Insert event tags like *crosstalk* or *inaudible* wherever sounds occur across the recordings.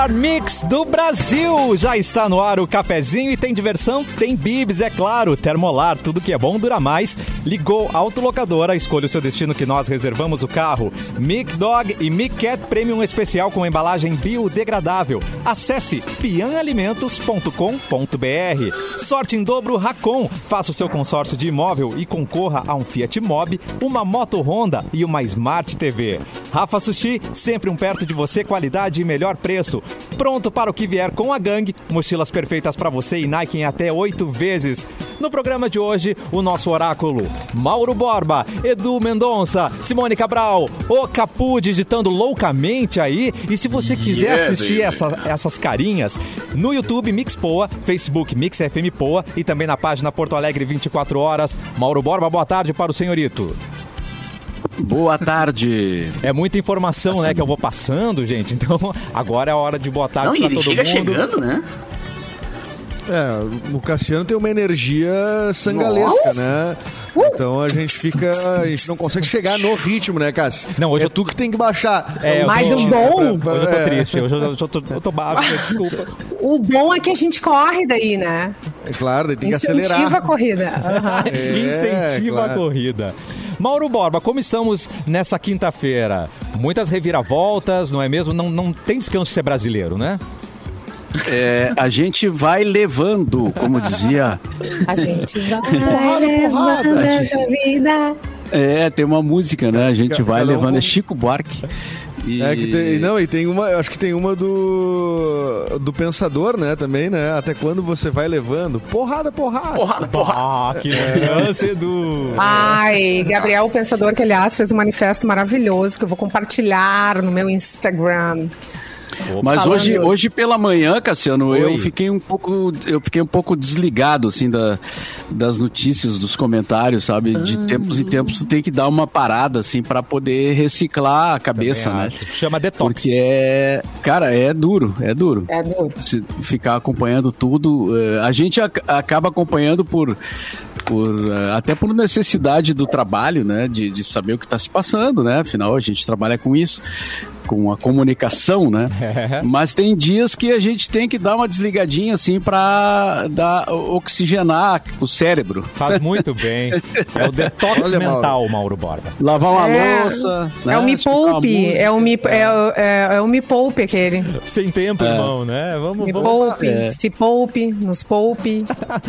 melhor mix do Brasil. Já está no ar o cafezinho e tem diversão? Tem bibs, é claro. Termolar, tudo que é bom dura mais. Ligou autolocadora, escolha o seu destino que nós reservamos o carro. Mic Dog e Mic Cat Premium especial com embalagem biodegradável. Acesse pianalimentos.com.br. Sorte em dobro Racon. Faça o seu consórcio de imóvel e concorra a um Fiat Mobi, uma moto Honda e uma Smart TV. Rafa Sushi, sempre um perto de você, qualidade e melhor preço. Pronto para o que vier com a gangue, mochilas perfeitas para você e Nike em até oito vezes. No programa de hoje, o nosso oráculo, Mauro Borba, Edu Mendonça, Simone Cabral, o Capu digitando loucamente aí. E se você quiser Yeah, assistir essa- essas carinhas, no YouTube Mix Poa, Facebook Mix FM Poa e também na página Porto Alegre 24 horas. Mauro Borba, boa tarde para o senhorito. Boa tarde. É muita informação, né, que eu vou passando, gente. Então, agora é a hora de boa tarde Não, e pra ele todo chega mundo. chegando, né? É, o Cassiano tem uma energia sangalesca, né? Então a gente fica. A gente não consegue chegar no ritmo, né, Cássio? Não, hoje é eu- tu que tem que baixar. É, Mas o bom- Pra- Hoje eu tô é, triste, hoje eu, eu tô, eu tô desculpa. O bom é que a gente corre daí, né? É claro, daí tem que Incentiva a acelerar. corrida. Aham. *laughs* É, Incentiva claro. a corrida. Mauro Borba, como estamos nessa quinta-feira? Muitas reviravoltas, não é mesmo? Não, não tem descanso de ser brasileiro, né? É, a gente vai levando, como dizia. A gente vai *laughs* porrada. levando essa vida. É, tem uma música, né? A gente vai levando. É Chico Buarque. E- É que tem, não, e tem uma, acho que tem uma do do pensador, né, também, né? Até quando você vai levando? Porrada, porrada. Porrada, porrada. Ah, que lembrança, Edu. Ai, Gabriel o Pensador, que aliás fez um manifesto maravilhoso que eu vou compartilhar no meu Instagram. Mas Falando- hoje, hoje pela manhã, Cassiano, Oi. eu fiquei um pouco, eu fiquei um pouco desligado assim da, das notícias, dos comentários, sabe? De Ah. tempos em tempos tu tem que dar uma parada assim para poder reciclar a cabeça, Também né? acho. Chama detox. Porque é, cara, é duro, é duro. É duro. se ficar acompanhando tudo. eh, a gente ac- acaba acompanhando por. por, eh, até por necessidade do trabalho, né? De, de saber o que está se passando, né? Afinal, a gente trabalha com isso, com a comunicação, né? É. Mas tem dias que a gente tem que dar uma desligadinha assim para dar oxigenar o cérebro. Faz muito bem. É o detox Olha, Mauro. mental, Mauro Borba. Lavar uma É. louça. É né? o Me Poupe, é o Me, é, é, é o Me Poupe aquele. Sem tempo, irmão, né? Vamos, Me vamos. Poupe, é. se poupe, nos poupe.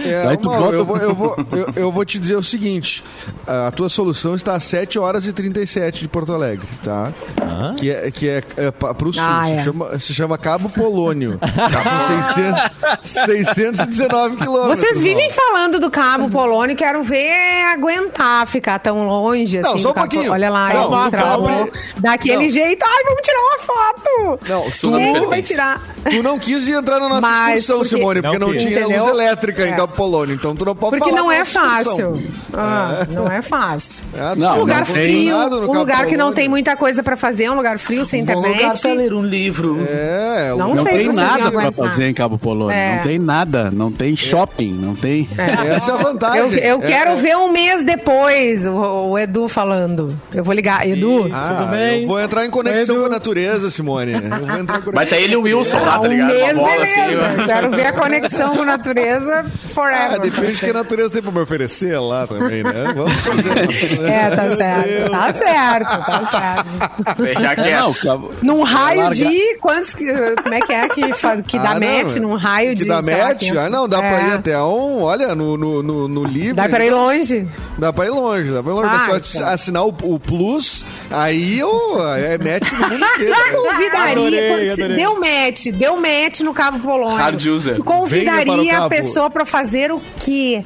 É, Aí tu Mauro, bota- eu, vou, eu, vou, eu, eu vou te dizer o seguinte: a tua solução está a 7 horas e 37 de Porto Alegre, tá? Hã? Que é, que é, é pa- pro sul, Ah, se, é. chama, se chama Cabo Polônio. São 600, 619 quilômetros. Vocês vivem falando do Cabo Polônio, quero ver aguentar ficar tão longe assim. Não, só um Cabo- pouquinho. Olha lá, Não, eu não, calma. daquele Não. jeito. Ai, vamos tirar uma foto. Não, tu, pertence. vai tirar? Tu não quis ir entrar na nossa Mas excursão, porque- Simone, porque Não tinha luz Entendeu? elétrica em É. Cabo Polônio, então tu não pode Porque falar não da é fácil. Ah, não é fácil. Tu Não, Um não lugar tem frio, um lugar que não tem muita coisa pra fazer, um lugar frio, sem Bom lugar internet. pra ler um livro. É, Não lugar Não sei pra se tem vocês nada aguentar. fazer em Cabo Polônio. É. Não tem nada. Não tem shopping. Não tem. *laughs* Essa é a vantagem. Eu, eu É- quero é- ver um mês depois o, o Edu falando. Eu vou ligar. Edu, Ah, tudo bem? eu vou entrar em conexão Edu. com a natureza, Simone. Eu vou entrar em conexão Vai ele e o Wilson lá, Ah, tá um ligado? mês, Uma bola beleza. assim. ó. Quero ver a conexão com a natureza forever. Ah, depende do que a natureza tem pra me oferecer lá também, né? Vamos fazer. É, tá certo. Tá certo, tá certo. Deixar É, quieto. não, Num raio de. Quantos. Como é que é que, que dá Ah, não. match? Num raio de. Que dá lá, match? 500 Ah, não, dá pra É. ir até um. Olha, no, no, no, no livro. Dá pra ir longe. Dá pra ir longe, dá pra ir longe. Ah, só então. assinar o, o Plus, aí eu, é match no mundo inteiro. *laughs* né? Convidaria. Adorei, quando se- adorei. Deu match, deu match no Cabo Polônio. Hard user. Para Convidaria a pessoa pra fazer o quê?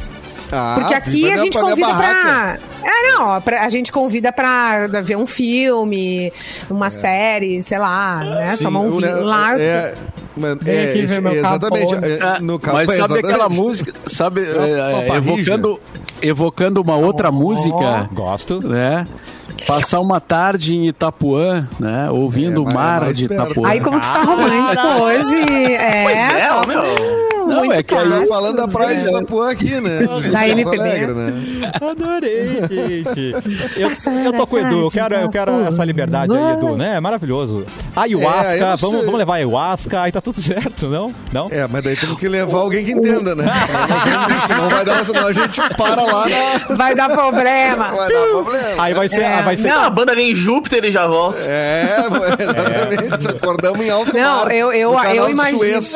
Ah, Porque aqui a dar gente convida pra. É, não, pra- a gente convida pra ver um filme, uma série, sei lá, né? É. Sim, Tomar um vinho né, lá. É, Vem é, aqui ver meu exatamente. É, Ah, no mas é, sabe aquela exatamente. música, sabe, é, é, parrija. evocando, evocando uma outra música, Gosto. né? Passar uma tarde em Itapuã, né? Ouvindo É, o mar mais de perto. Itapuã. Aí como tu tá romântico hoje. É, Pois é, só meu. Não, muito é que aí- falando da praia de né? Itapuã aqui, né? *laughs* Da Porto MPB. Alegre, né? Adorei, gente. Eu, eu tô com o Edu, eu quero, eu quero essa liberdade aí, Edu, né? É maravilhoso. Ayahuasca, É, eu não vamos, vamos levar ayahuasca, aí tá tudo *laughs* certo, não? Não? É, mas daí temos que levar alguém que entenda, né? *laughs* Senão vai dar, senão a gente para lá na. Vai dar problema. Vai dar problema. Aí vai ser, É, vai ser não. A banda vem em Júpiter e já volta. É, exatamente. Acordamos em alto Não, mar. eu- eu- no canal eu de imagino. Suez.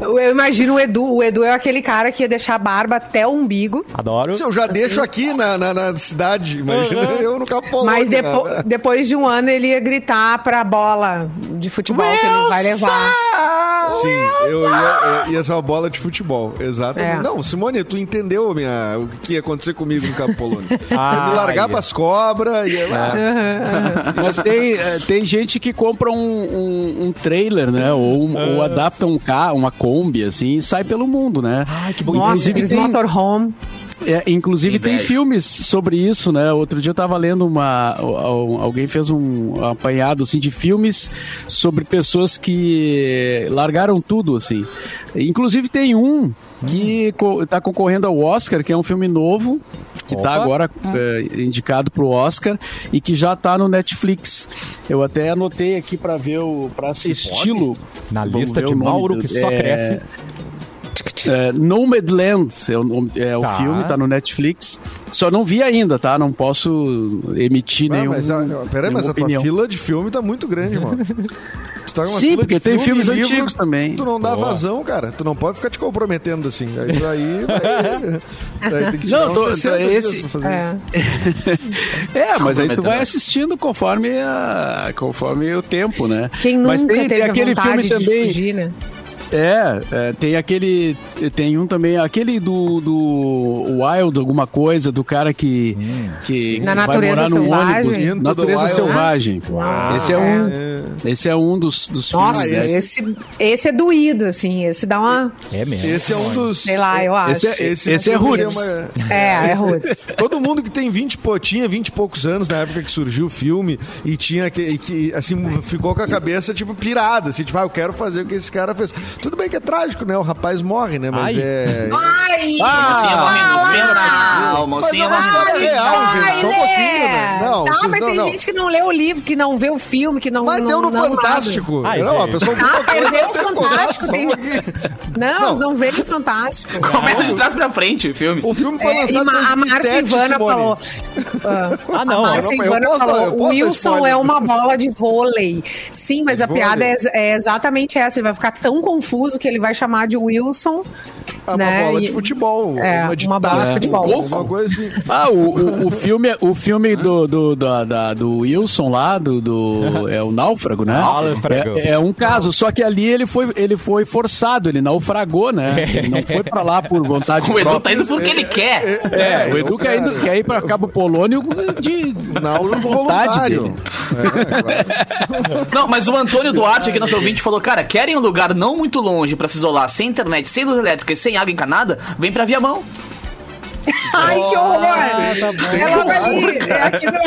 Eu imagino o Edu. O Edu é aquele cara que ia deixar a barba até o umbigo. Adoro. Se eu já deixo aqui na, na, na cidade, imagina eu no Capolônia. Mas depo né? depois de um ano ele ia gritar pra bola de futebol que ele vai levar. Sim, eu ia, ia ser uma bola de futebol, exatamente. É. Não, Simone, tu entendeu minha, o que ia acontecer comigo no Capolônia. *laughs* Ah, ia me largar ia. pras cobras, ia lá. Mas tem, eh, tem gente que compra um, um, um trailer, né? Ou, ou adapta um carro, uma Kombi, assim, e sai pelo mundo, né? Ai, que bom. Nossa, Inclusive tem- motorhome. É, inclusive tem filmes sobre isso, né? Outro dia eu tava lendo uma. al- Alguém fez um apanhado assim, de filmes sobre pessoas que largaram tudo, assim. Inclusive tem um que co tá concorrendo ao Oscar, que é um filme novo, que tá Opa. agora é, indicado pro Oscar e que já tá no Netflix. Eu até anotei aqui para ver o. para assisti-lo. Na Vamos lista de o Mauro do- que só é, cresce. é, Nomadland é o, é o Tá. filme, tá no Netflix. Só não vi ainda, tá? Não posso emitir Ah, nenhum. mas, a, peraí, mas a tua fila de filme tá muito grande, mano. *laughs* Tu tá Sim, porque tem filme filmes livro, antigos também. Tu não dá Boa. vazão, cara. Tu não pode ficar te comprometendo assim. Isso aí vai. *laughs* Daí tem que tirar Não, tô- uns 60 dias esse- pra fazer isso. É. *laughs* É, mas aí tu vai assistindo conforme, a, conforme o tempo, né? Quem mas nunca tem, teve tem aquele vontade filme de também. fugir, né? É, é, tem aquele. Tem um também, aquele do, do Wild, alguma coisa, do cara que. que Na vai natureza morar num selvagem? ônibus. Natureza. Selvagem. Uau. Esse é um. É. Esse é um dos, dos Nossa, filmes. né? esse, esse é doído, assim. Esse dá uma. É mesmo. Esse é um dos. Sei lá, eu acho. Esse é- esse é Roots. uma- É, é roots. *laughs* Todo mundo que tem 20, pô, tinha 20 e poucos anos na época que surgiu o filme e tinha que, e que, assim, ficou com a cabeça, tipo, pirada, assim, tipo, ah, eu quero fazer o que esse cara fez. Tudo bem que é trágico, né? O rapaz morre, né? Mas Ai. é. Ai! no final. Mocinha morre não no é real, gente. Só um pouquinho, né? Não, Tá, vocês mas não- tem não. gente que não lê o livro, que não vê o filme, que não. Mas não, deu no não Fantástico. Ai, não, a pessoa Ah, perdeu o Fantástico, um. Não, Não. não, vê o Fantástico. Começa de trás pra frente o filme. O filme foi É, e lançado em a Márcia 2007, Ivana Simone. falou. Ah, não. a Márcia Ivana falou: Wilson é uma bola de vôlei. Sim, mas a piada é, é exatamente essa. Ele vai ficar tão confuso que ele vai chamar de Wilson. É uma né, bola e- de futebol. É, uma de uma bola de futebol. Uma coisa assim. Ah, o, o, o filme, o filme do, do, da- da- do Wilson lá, do, do- é o Náufrago, né? Náufrago. É, é um caso, só que ali ele foi, ele foi forçado, ele naufragou, né? Ele não foi pra lá por vontade *laughs* O Edu própria. tá indo porque ele quer. É, o Edu quer, ir- quer ir pra Cabo Polônio de por vontade voluntário. dele. É, claro. Não, mas o Antônio Duarte, aqui nosso ouvinte, falou: Cara, querem um lugar não muito longe pra se isolar, sem internet, sem luz elétrica e sem água encanada? Vem pra Viamão. Ai, que horror! Tem- tem É logo ali. É aqui do...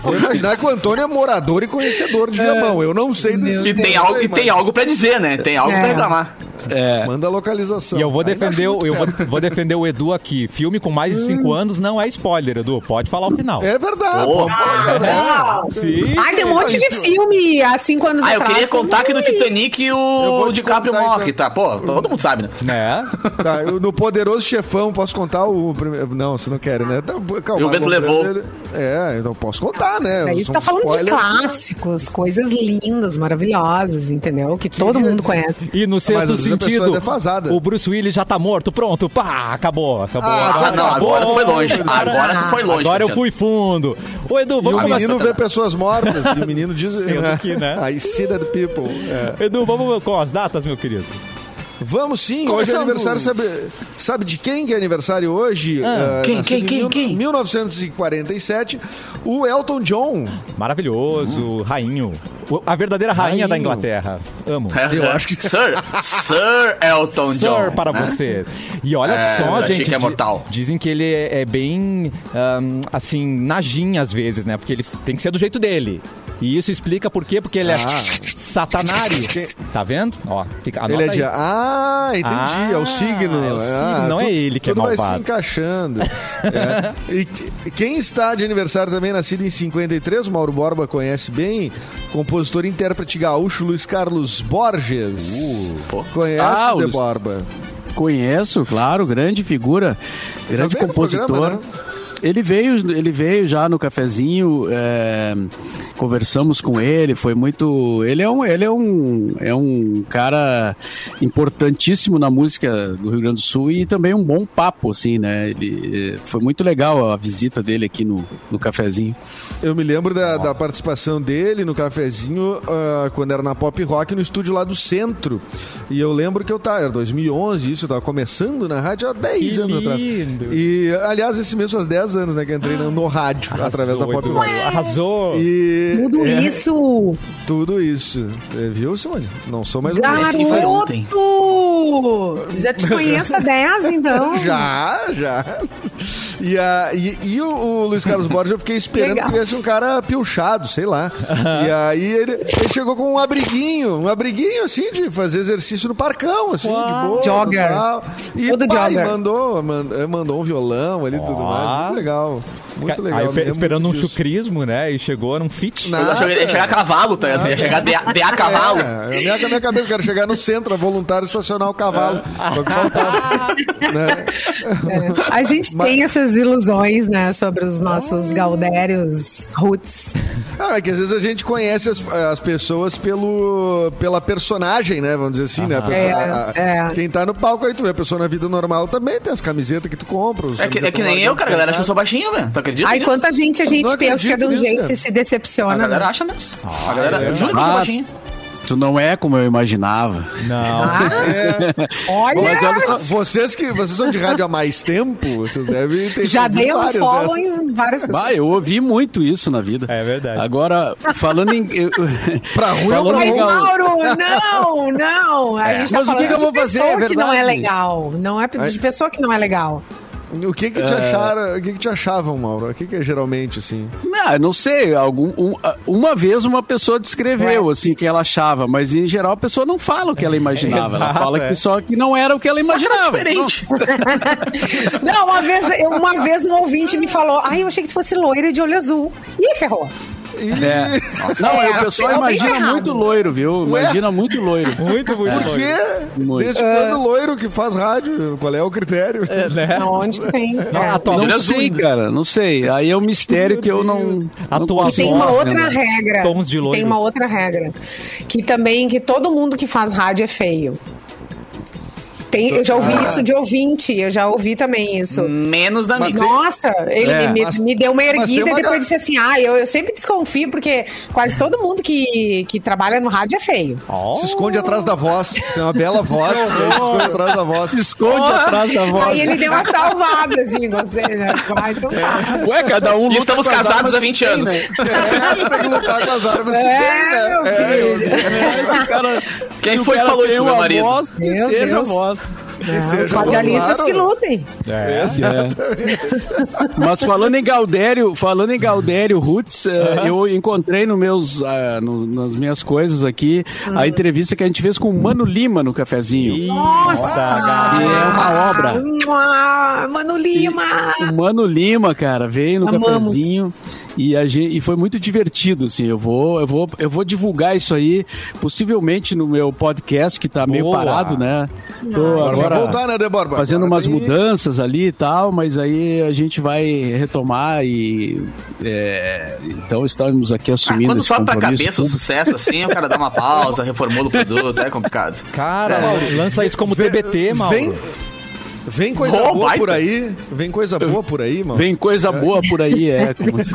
*laughs* Vou imaginar que o Antônio é morador e conhecedor de Viamão. Eu não sei desse E tem algo, e tem algo pra dizer, né? Tem algo É. pra reclamar. É, Manda a localização. E eu vou defender, o- eu vou, vou defender o Edu aqui. Filme com mais de 5 anos não é spoiler, Edu. Pode falar o final. É verdade. Oh. pô, pô, é. Sim. Ai, tem um monte de filme há cinco anos Ah, eu atrás. queria contar que no Titanic Eu o DiCaprio contar, morre, então. tá? Pô, todo mundo sabe, né? Né? Tá, eu- no Poderoso Chefão, posso contar o primeiro. Não, você não quer, né? Tá, Calma, E o vento levou. É, então posso contar, né? Aí São tu tá falando de spoilers. clássicos, coisas lindas, maravilhosas, entendeu? Que todo mundo conhece. E no Mas sexto a pessoa é sentido, defasada. o Bruce Willis já tá morto. Pronto, pá, acabou, acabou. Ah, Ah, não, agora tu foi longe. Agora- Agora tu foi longe. Agora eu fui fundo. Ô, Edu, E vamos o começar. menino vê pessoas mortas. e o menino diz. *laughs* Sendo que, né? *laughs* I see dead people. É. Edu, vamos com as datas, meu querido. Vamos sim, hoje é Começando. aniversário, sabe, sabe de quem que é aniversário hoje? Ah, Ah, quem, quem, em quem, mil- quem? 1947, o Elton John. Maravilhoso, rainho. A verdadeira rainha Rainho. da Inglaterra. Amo. Eu acho que- *laughs* Sir, Sir Elton Sir John. para né? você. E olha É, só, achei gente. que é di- mortal. Dizem que ele é, é bem, ahn, assim, najinha às vezes, né? Porque ele tem que ser do jeito dele. E isso explica por quê? Porque ele é Satanari. Tá vendo? Ó, fica, anota Ele é aí. de. Ah, entendi. Ah, é o signo. é o signo, Ah, não é tu- ele que é tudo vai se malvado. encaixando. *laughs* É. E que- quem está de aniversário também, nascido em 53, o Mauro Borba conhece bem, compositor e intérprete gaúcho Luiz Carlos Borges. pô. Conhece Ah, o de Borba? Conheço, claro, grande figura, grande no compositor. programa, né? Ele veio, ele veio já no cafezinho, é, conversamos com ele, foi muito. Ele é um, ele é um, é um cara importantíssimo na música do Rio Grande do Sul e também um bom papo, assim, né? Ele, é, foi muito legal a visita dele aqui no, no cafezinho. Eu me lembro da, da participação dele no cafezinho ah, quando era na Pop Rock no estúdio lá do centro. E eu lembro que eu tava, era 2011, isso, eu tava começando na rádio há 10 Que anos atrás. lindo. E, aliás, esse mês faz 10 anos, né, que eu entrei no, no rádio, através da Pop. Arrasou. E Tudo é, isso! Tudo isso. É, Viu, Simone? Não sou mais um ontem. Garoto! Já te conheço há 10, então. *laughs* Já, já. E, a, e, e o, o Luiz Carlos Borges, eu fiquei esperando Legal. que viesse um cara pilchado, sei lá. E aí ele, ele chegou com um abriguinho, um abriguinho assim, de fazer exercício no parcão, assim, de boa. Jogger. tal. E Todo pai, jogger. mandou, mandou, mandou um violão ali e tudo mais. Muito legal. Muito legal. Aí, esperando um disso. chucrismo, né? E chegou num fit. Nada. Eu achei que ia chegar a cavalo, tá? Ia chegar de, a- de a cavalo. É, minha, minha cabeça, eu quero chegar no centro, a voluntário estacionar o cavalo. Faltava. né? A gente Mas- tem essas ilusões, né, sobre os nossos gaudérios roots. Ah, é que às vezes a gente conhece as, as pessoas pelo, pela personagem, né? Vamos dizer assim, né? A pessoa- É, a- é. Quem tá no palco aí, tu vê a pessoa na vida normal também tem as camisetas que tu compra. os É que, é que nem eu, cara. A galera acha que eu sou baixinho, velho. Tu acredita? Ai, nisso? quanta gente a gente pensa que é de um nisso, jeito cara. e se A decepciona. galera né? acha mesmo. A galera é. jura que eu sou Ah, baixinho. Tu não é como eu imaginava. Não. *laughs* É. Olha, Mas olha só, Vocês que vocês são de rádio há mais tempo, vocês devem ter já dei um follow dessas. em várias pessoas. Bah, eu ouvi muito isso na vida. É verdade. Agora, falando em. eu- *laughs* Pra ruim ou falando pra em Mas, bom? gal- Mauro, não, não. A gente tá Mas o que falando que eu vou de fazer? pessoa É que não é legal. Não é de pessoa que não é legal. O que que te É. acharam? O que que te achavam, Mauro? O que que é geralmente assim? Ah, não sei, algum, um- ah, uma vez uma pessoa descreveu Ué. assim que ela achava, mas em geral a pessoa não fala o que ela imaginava. ela Exato, fala é. que só que não era o que ela imaginava. Diferente. Não, *laughs* uma vez, eu- uma vez um ouvinte me falou, ai, eu achei que tu fosse loira e de olho azul. Ih, ferrou. Ih, É. Não, É, o pessoal é bem imagina errado. muito loiro, viu? Ué? Imagina muito loiro. Muito, muito. Por quê? Muito. Desde quando loiro que faz rádio? Qual é o critério? *laughs* né? Onde tem. Não, É. atual- Não sei, né? cara, não sei. Aí é um mistério que eu não. Atuação. E tem uma outra né? regra. Tons de loiro. Tem uma outra regra. Que também, que todo mundo que faz rádio é feio. Tem, eu já ouvi Ah. isso de ouvinte, eu já ouvi também isso. Menos da Mix. Nossa, ele É, me, mas- me deu uma erguida uma e depois disse assim: ah, eu, eu sempre desconfio, porque quase todo mundo que, que trabalha no rádio é feio. Se esconde atrás da voz. Tem uma bela voz. se esconde atrás da voz. Se esconde atrás da voz. Aí ele deu uma salvada, assim, gostei, né? Ah, então tá. Ué, cada um E luta estamos casados há que 20 tem, anos. né? É, tem que lutar com as armas que É, tem, né? É, eu- cara- Quem foi que falou isso, meu marido? Voz, Meu seja Deus. a voz. Não, os Claro. radialistas que lutem. É. Mas falando em Gaudério, falando em Gaudério Roots, eh, eu encontrei no meus, ah, no- nas minhas coisas aqui a entrevista que a gente fez com o Mano Lima no cafezinho. Nossa, Que é uma obra. Mano Lima! O Mano Lima, cara, veio no Amamos. cafezinho e, a gente, e foi muito divertido, assim. Eu vou, eu vou, eu vou divulgar isso aí, possivelmente no meu podcast que tá meio Boa. parado, né? Tô Agora vai agora voltar, né, Deborba? fazendo Agora umas tem- mudanças ali e tal, mas aí a gente vai retomar e é, então estamos aqui Ah, assumindo quando esse sobe pra cabeça o sucesso assim, o cara dá uma pausa, reformula o produto, é complicado. Cara, lança isso como Vem- TBT, Mauro. Vem, vem coisa Oh, boa baita. por aí. Vem coisa boa por aí, mano. Vem coisa boa por aí, é. como *laughs* se-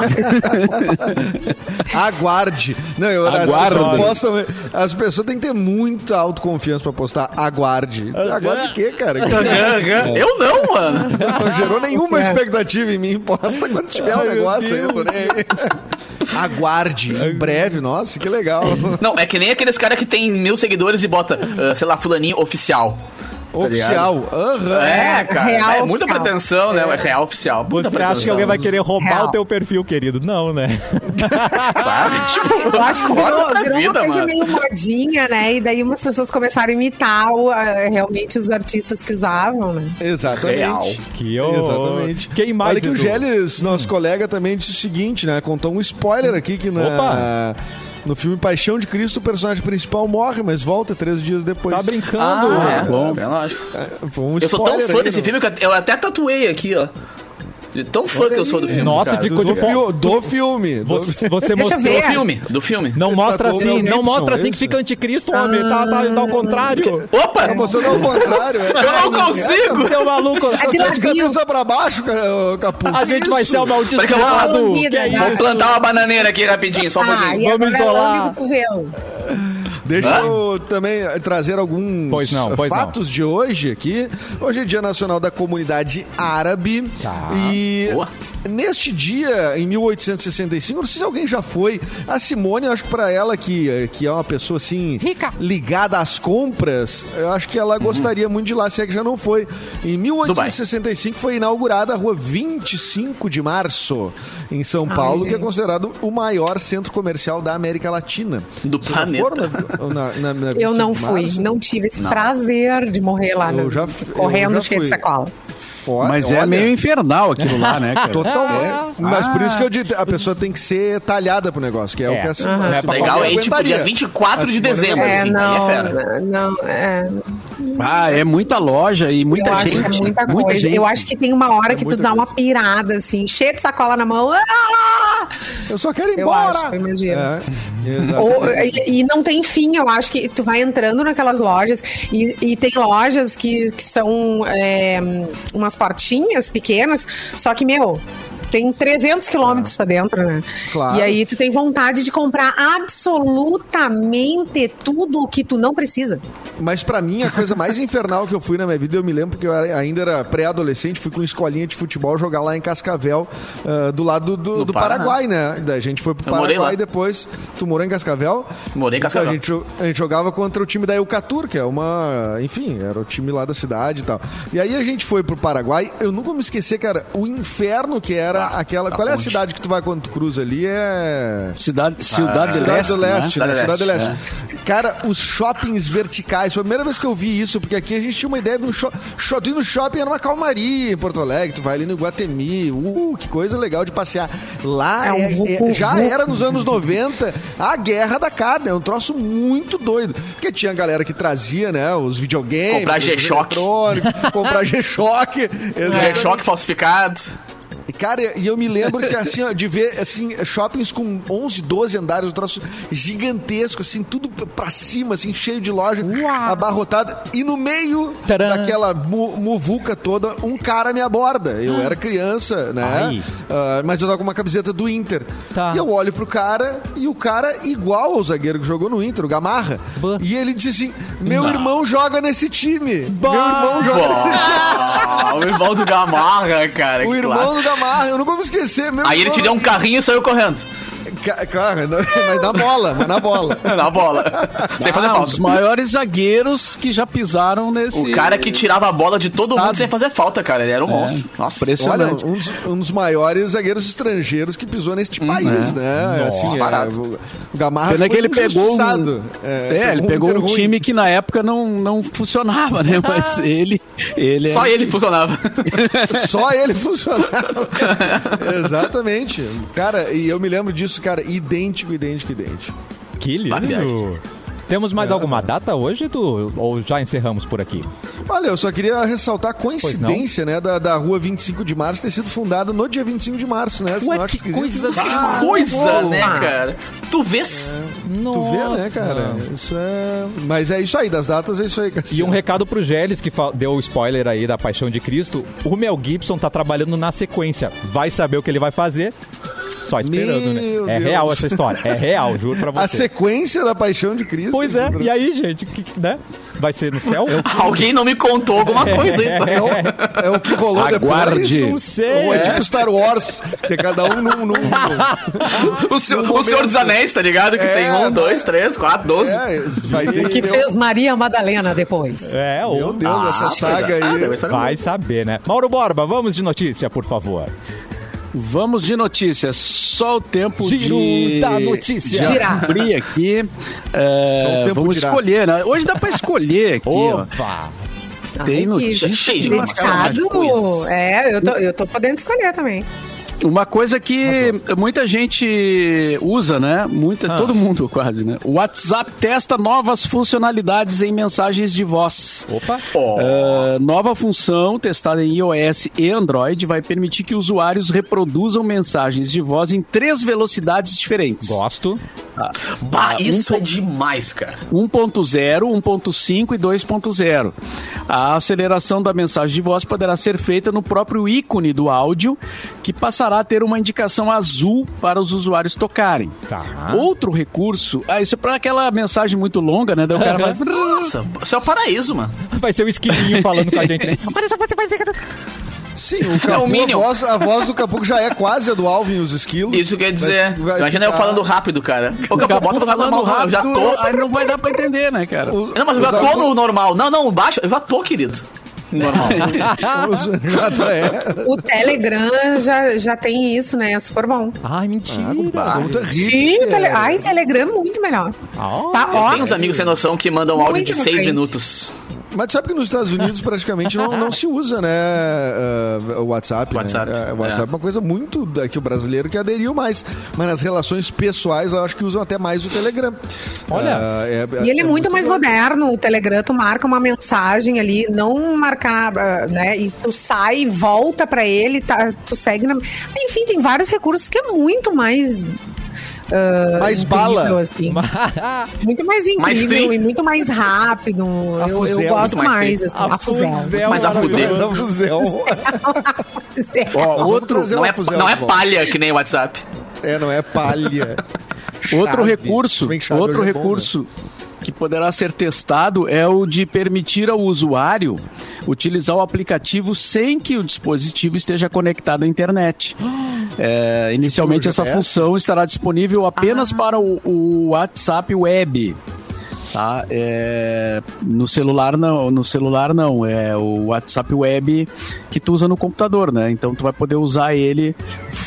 Aguarde. Não, eu, as, Aguarde. pessoas postam, as pessoas têm que ter muita autoconfiança pra postar aguarde. Aguarde o quê, cara? *laughs* Eu não, mano. Não gerou nenhuma expectativa em mim. Posta quando tiver um negócio aí, eu tô nem aí. Aguarde. Em breve, nossa, que legal. Não, é que nem aqueles caras que tem mil seguidores e bota, ah, sei lá, fulaninho oficial. Oficial. Aham. É, cara. Real é muita oficial. pretensão, né? É real oficial. Muita Você acha que pretensão. alguém vai querer roubar Real. o teu perfil, querido? Não, né? *laughs* Sabe? Tipo, Eu acho que virou, pra virou vida, uma coisa mano. meio modinha, né? E daí umas pessoas começaram a imitar o, ah, realmente os artistas que usavam, né? Exatamente. Real. Que horror. Exatamente. Quem mais, Olha que o? Geles, nosso colega, também disse o seguinte, né? Contou um spoiler aqui que na, Opa! No filme Paixão de Cristo o personagem principal morre, mas volta três dias depois. Tá brincando? Ah, é. bom. É lógico. Foi um Eu sou tão fã aí, desse não? filme que eu até tatuei aqui, ó. De tão fã que eu sou do filme. Nossa, cara. ficou do, de do, fio- do filme. Você, você Deixa eu mostrou. ver. Do filme, do filme. Não mostra o assim, não mostra assim que fica anticristo, homem. Tá, tá, tá ao contrário. *laughs* Opa! Tá mostrando ao contrário. é. Eu não consigo! Seu maluco. É Tá de cabeça pra baixo, ca- Capu. A gente vai ser amaldiçoado. vou- Que é isso? plantar uma bananeira aqui rapidinho, só um Ah, pouquinho. Vamos isolar. Deixa eu também trazer alguns Pois não, pois fatos de hoje aqui. Hoje é Dia Nacional da Comunidade Árabe. Tá. E Boa. Neste dia, em 1865, não sei se alguém já foi. A Simone, eu acho que pra ela, que, que é uma pessoa assim. Rica. ligada às compras, eu acho que ela gostaria muito de ir lá, se é que já não foi. Em 1865 foi inaugurada a rua 25 de março, em São Ai, Paulo, que é gente. considerado o maior centro comercial da América Latina. Do Vocês já planeta. na- na- na- na Eu 25 não de fui, março? não tive esse prazer de morrer lá, Eu né? já f- eu correndo já cheio de fui. sacola. Mas é olha, meio infernal aquilo lá, né, cara? *laughs* Totalmente. Mas por Ah. isso que eu digo, a pessoa tem que ser talhada pro negócio, que é, o É. que a Sim- Aham. a É Legal, aí, tipo, dia 24 de A dezembro, É, assim, aí é não, fera. não, é, Ah, é muita loja e muita eu acho gente. que é muita coisa. gente. Eu acho que tem uma hora que tu muita dá uma coisa. pirada, assim, cheia de sacola na mão. Ah! Eu só quero ir Eu embora. acho, eu imagino. É. Ou- e, e não tem fim, eu acho que tu vai entrando naquelas lojas e, e tem lojas que, que são é, umas portinhas pequenas, só que, meu, tem 300 quilômetros pra dentro, né? Claro. E aí tu tem vontade de comprar absolutamente tudo o que tu não precisa. Mas pra mim, a coisa mais *laughs* infernal que eu fui na minha vida, eu me lembro porque eu era- ainda era pré-adolescente, fui com escolinha de futebol jogar lá em Cascavel, ah, do lado do, do. Paraguai, né? Daí a gente foi pro Eu Paraguai depois. Tu morou em Cascavel? Morei em Então, Cascavel. a, gente, a gente jogava contra o time da Eucatur, que é uma. Enfim, era o time lá da cidade e tal. E aí a gente foi pro Paraguai. Eu nunca me esqueci, cara, o inferno que era Ah, aquela. tá qual é a cidade que tu vai quando tu cruza ali? É. Cidade, Cidade, Cidade Leste, do Leste, né? Cidade do Cidade do Leste, Leste. Cara, os shoppings verticais. Foi a primeira vez que eu vi isso, porque aqui a gente tinha uma ideia de um shopping. Tu ir no shopping era uma calmaria em Porto Alegre. Tu vai ali no Guatemi. Uh, que coisa legal de passear. Lá É um é- vucu é- já vucu. era nos anos 90 a guerra da carne. É um troço muito doido. Porque tinha galera que trazia, né, os videogames. Comprar G-Shock. eletrônicos, Comprar *laughs* G-Shock. É, choque falsificado. E, Cara, e eu me lembro que, assim, ó, de ver, assim, shoppings com 11, 12 andares, um troço gigantesco, assim, tudo pra cima, assim, cheio de loja, abarrotado. E no meio Tcharam. daquela mu muvuca toda, um cara me aborda. Eu era criança, né? Ah, mas eu tava com uma camiseta do Inter. Tá. E eu olho pro cara, e o cara igual ao zagueiro que jogou no Inter, o Gamarra. Bah. E ele disse assim, meu Não. irmão joga nesse time. Bah. Meu irmão joga nesse time. *laughs* Ah, o irmão do Gamarra, cara. O que irmão clássico. do Gamarra, eu não vou esquecer. Meu Aí ele te deu um carrinho e saiu correndo. Ca- Cara, não- mas na bola, mas na bola. *laughs* Na bola. Sem fazer Ah, um falta. dos maiores zagueiros que já pisaram nesse. O cara que tirava a bola de todo Estado. mundo sem fazer falta, cara. Ele era um monstro. Nossa. Olha, Impressionante. um dos, um dos maiores zagueiros estrangeiros que pisou neste país, né? Assim, é, Disparado. o, o Gamarra Pena foi que ele pegou um, injustiçado. é, ele um pegou um ruim. time que na época não, não funcionava, né? *laughs* Mas ele, ele Só é- ele funcionava. *laughs* Só ele funcionava. Exatamente. Cara, e eu me lembro disso, cara, idêntico, idêntico, idêntico. Que lindo. viagem. Temos mais alguma data hoje, Edu? Ou já encerramos por aqui? Olha, eu só queria ressaltar a coincidência, né, da, da rua 25 de março ter sido fundada no dia 25 de março, né? Senão eu acho esquisito. Que coisa, boa. né, cara? Tu vês? Tu vê, né, cara? Isso é. Mas é isso aí, das datas é isso aí, E Cassiano. um recado pro Geles, que fa- deu o spoiler aí da Paixão de Cristo. O Mel Gibson tá trabalhando na sequência. Vai saber o que ele vai fazer? Só esperando, Meu né? É Deus. real essa história. É real, juro pra A você. sequência da Paixão de Cristo. Pois é, e aí, gente? Que- né? Vai ser no céu? Alguém não me contou alguma coisa, hein? É o, é o que rolou Aguarde. depois. Não sei, Ou é, é. tipo Star Wars, que é cada um num... num, *laughs* O, seu- o Senhor dos. Anéis, tá ligado? Que É, tem um, dois, três, quatro, doze. é, vai ter Que fez Maria Madalena depois. É, Meu ou... Deus, essa saga Ah, aí. estar Vai saber, né? Mauro Borba, vamos de notícia, por favor. Vamos de notícias. Só o tempo Giro de... da notícia. de Girar. abrir aqui. *laughs* É, Só o tempo vamos dirá. escolher, né? Hoje dá pra escolher *laughs* aqui, ó. Opa! Tem Ai, que notícia. cheio de Dedicado. É, eu tô, eu tô podendo escolher também. Uma coisa que muita gente usa, né? Muita, todo mundo *laughs* quase, né? O WhatsApp testa novas funcionalidades em mensagens de voz. Opa! Uh, nova função testada em iOS e Android vai permitir que usuários reproduzam mensagens de voz em três velocidades diferentes. Gosto. Bah, Ah, isso um é demais, cara. 1.0, 1.5 e 2.0. A aceleração da mensagem de voz poderá ser feita no próprio ícone do áudio, que passará a ter uma indicação azul para os usuários tocarem. Tá. Outro recurso, ah, isso é para aquela mensagem muito longa, né? Daí o cara vai. *laughs* Nossa, isso é o paraíso, mano. Vai ser o esquilinho *laughs* falando com a gente, né? Olha só, você vai ver. Sim, o Capu, É o a, voz, a voz do Capu já é quase a do Alvin e os esquilos. Isso quer dizer. Vai- vai Imagina eu ficar- falando rápido, cara. *laughs* Ô, Capu, bota no falando normal, eu já rápido, tô. Aí não vai dar pra entender, né, cara? O- Não, mas eu já tô no normal. Não, não, baixa. Eu já tô, querido. Normal. *laughs* tá- é. O Telegram já, já tem isso, né? É super bom. Ai, mentira. Muito Sim, hipster. o tele... Ai, Telegram é muito melhor. Ah, Tá, ó. Tem uns amigos sem noção que mandam áudio Muito de na seis frente. minutos. Mas tu sabe que nos Estados Unidos praticamente não, não se usa, né, ah, o WhatsApp. WhatsApp, Né? É, O WhatsApp é. uma coisa muito da- que o brasileiro que aderiu mais. Mas nas relações pessoais, eu acho que usam até mais o Telegram. Olha. Ah, é- E ele é, muito, mais legal. moderno. O Telegram, tu marca uma mensagem ali, não marcar, ah, né? E tu sai e volta pra ele, tá, tu segue na... Enfim, tem vários recursos que é muito mais. Ah, Mais incrível, bala. assim. *laughs* Muito mais Mais incrível free. e muito mais rápido. A Eu, eu fuzel, gosto muito mais mais. assim, A a fuzel. fuzel. Mas a. Mas a fuzel. Ó, outro, Não é, fuzel não é palha que nem o WhatsApp. É, não é palha. *laughs* Outro recurso, chave outro é bom, recurso que poderá ser testado é o de permitir ao usuário utilizar o aplicativo sem que o dispositivo esteja conectado à internet. É, inicialmente Tipo, essa função estará disponível apenas para o, o WhatsApp Web. Tá? É, no celular não, no celular não, é o WhatsApp Web que tu usa no computador, né? Então tu vai poder usar ele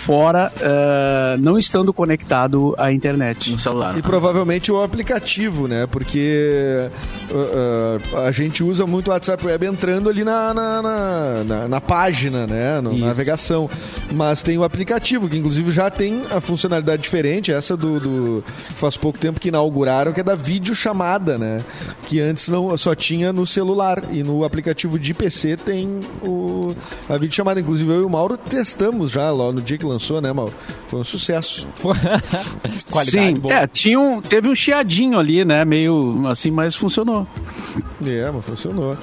fora, é, não estando conectado à internet. No celular. E provavelmente o aplicativo, né? Porque uh, uh, a gente usa muito o WhatsApp Web entrando ali na, na, na, na- na página, né? No- Na navegação. Mas tem o aplicativo, que inclusive já tem a funcionalidade diferente, essa do, do- faz pouco tempo que inauguraram, que é da videochamada, né? Que antes não só tinha no celular. E no aplicativo de PC tem o, a videochamada. Inclusive eu e o Mauro testamos já lá no dia que lançou, né, Mauro? Foi um sucesso. *laughs* Qualidade Sim, boa. é, tinha um, teve um chiadinho ali, né? Meio assim, mas funcionou. É, mas funcionou.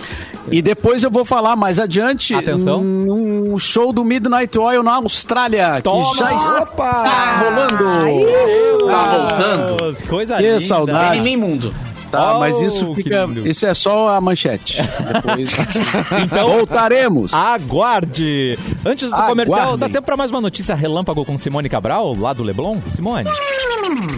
E depois eu vou falar mais adiante Atenção. um show do Midnight Oil na Austrália, Toma! que já Opa! está rolando. Tá voltando. Coisa Que linda. saudade. Anime imundo. Tá, Oh, mas isso fica. Isso é só a manchete. Depois *laughs* Então, voltaremos. Aguarde! Antes do Aguardem. comercial, dá tempo pra mais uma notícia relâmpago com Simone Cabral, lá do Leblon? Simone?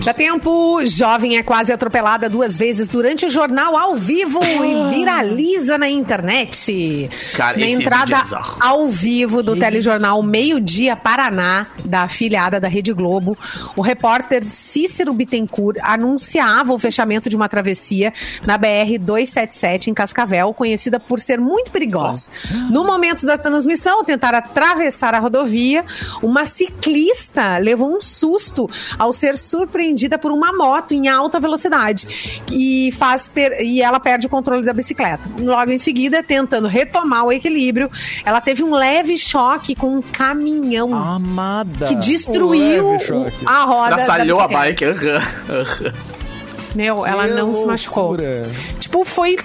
Dá tempo, jovem é quase atropelada duas vezes durante o jornal ao vivo e viraliza na internet. Cara, na esse entrada é ao vivo do telejornal Meio Dia Paraná, da afiliada da Rede Globo, o repórter Cícero Bittencourt anunciava o fechamento de uma travessia na BR 277 em Cascavel, conhecida por ser muito perigosa. No momento da transmissão, ao tentar atravessar a rodovia, uma ciclista levou um susto ao ser surpreendida por uma moto em alta velocidade e faz per- e ela perde o controle da bicicleta. Logo em seguida, tentando retomar o equilíbrio, ela teve um leve choque com um caminhão Amada. que destruiu Um a roda da Traçalhou a bicicleta. bike. Meu, ela Que não se machucou. loucura. Tipo, foi,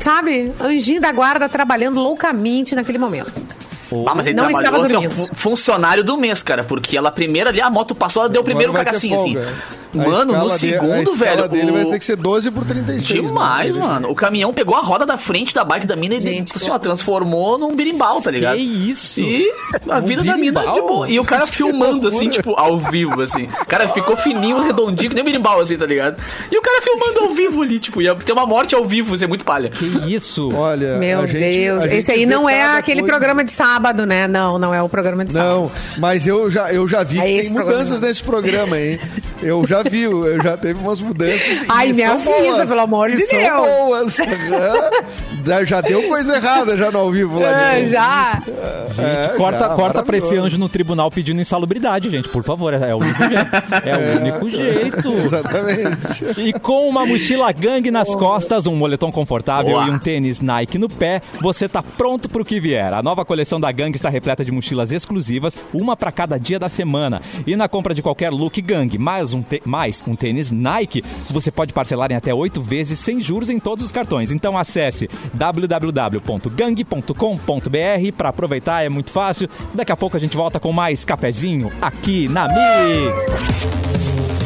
sabe, anjinho da guarda trabalhando loucamente naquele momento. Ah, mas ele Não trabalhou estava assim, ó, dormindo. fu- funcionário do mês, cara. Porque ela primeira ali, a moto passou, ela deu o primeiro cagacinho, assim. Mano, no de- segundo, escala velho, dele o- vai ter que ser 12 por 36. Demais, né? mano. O caminhão pegou a roda da frente da bike da mina e Gente, tipo assim, ó, transformou num birimbau, tá ligado? Que isso? E a vida da mina birimbau? de boa. E o cara *laughs* Que filmando, assim, tipo, ao vivo, assim. O cara ficou fininho, redondinho, que nem um birimbau, assim, tá ligado? E o cara filmando ao vivo ali, tipo, ia ter uma morte ao vivo, isso é muito palha. Que isso? Olha, Meu a gente- Deus. a gente Esse aí não é aquele coisa. programa de sábado, né? Não, não é o programa de sábado. Não, mas eu já, eu já vi É que tem mudanças programa. nesse programa, hein? Eu já vi, eu já teve umas mudanças. Ai, me são avisa, boas, pelo amor e de são Deus. boas. Aham. já deu coisa errada já no ao vivo lá. Ah, de novo. já. É, corta já, corta pra esse anjo no tribunal pedindo insalubridade, gente, por favor. É, é o único jeito. É o único jeito. *laughs* Exatamente. E com uma mochila gangue nas costas, um moletom confortável Boa. e um tênis Nike no pé, você tá pronto pro que vier. A nova coleção da gangue está repleta de mochilas exclusivas, uma para cada dia da semana. E na compra de qualquer look gangue, mais um, mais um tênis Nike, você pode parcelar em até oito vezes sem juros em todos os cartões. Então acesse www.gang.com.br para aproveitar, é muito fácil. Daqui a pouco a gente volta com mais cafezinho aqui na Mix.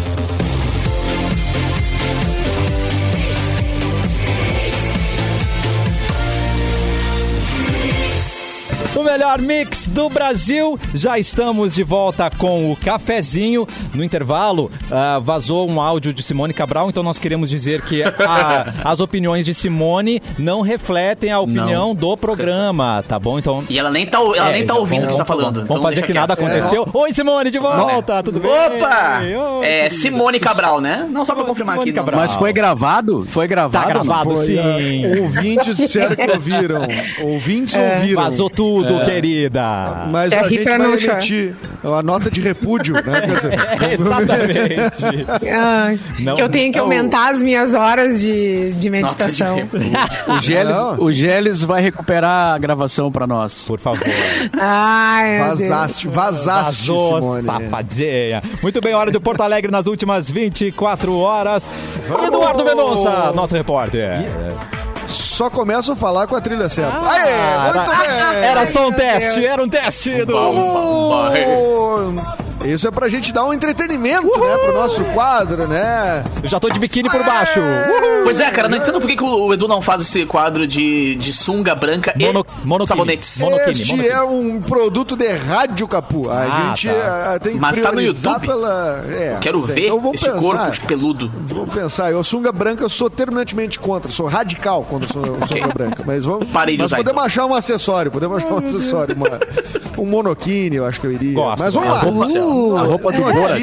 Melhor mix do Brasil. Já estamos de volta com o cafezinho. No intervalo, ah, vazou um áudio de Simone Cabral, então nós queremos dizer que a- *laughs* as opiniões de Simone não refletem a opinião Não. do programa, tá bom? Então. E ela nem tá, ela É, nem tá então, ouvindo o que vamos- você tá falando. Vamos então fazer que quieto. nada aconteceu. Oi, Simone, de volta, tudo bem? Opa! Oi, É. Simone Cabral, né? Não só pra confirmar Simone aqui. Cabral. Mas foi gravado? Foi gravado? Tá gravado, Foi, sim. ah, ouvintes disseram que ouviram. *laughs* Ouvintes ouviram. Vazou tudo, querida. Mas É a rir gente pra vai emitir a nota de repúdio, né? Quer dizer, *laughs* É, exatamente. Ah, Não, que eu tenho que aumentar as minhas horas de, de de meditação. repúdio. O Geles, Não. o Geles vai recuperar a gravação pra nós. Por favor. Ai. Vazaste, vazaste, Vazou, Simone. safadinha. Muito bem, hora do Porto Alegre nas últimas 24 horas. Eduardo Mendonça, nosso repórter. Só começo a falar com a trilha certa. Ah, Aê, muito bem! Era só um teste, era um teste do... Isso é pra gente dar um entretenimento, né? Pro nosso quadro, né? Eu já tô de biquíni por baixo. Pois é, cara, não entendo por que, que o Edu não faz esse quadro de, de sunga branca Mono- e monoquine. sabonetes. Mono- Monokini, este monokini. é um produto de rádio, Capu. A Ah, gente tá. ah, tem que Mas tá no YouTube. pela... É, Quero é. ver Então vamos esse pensar. corpo peludo. Vou pensar, eu sunga branca, eu sou terminantemente contra, sou radical contra a sunga Ok. sunga branca. Mas vamos. Parei de mas usar, podemos então. achar um acessório, podemos achar um acessório, uma- um monoquine, eu acho que eu iria. Gosto, mas vamos lá. céu. Uh, A roupa do Bora.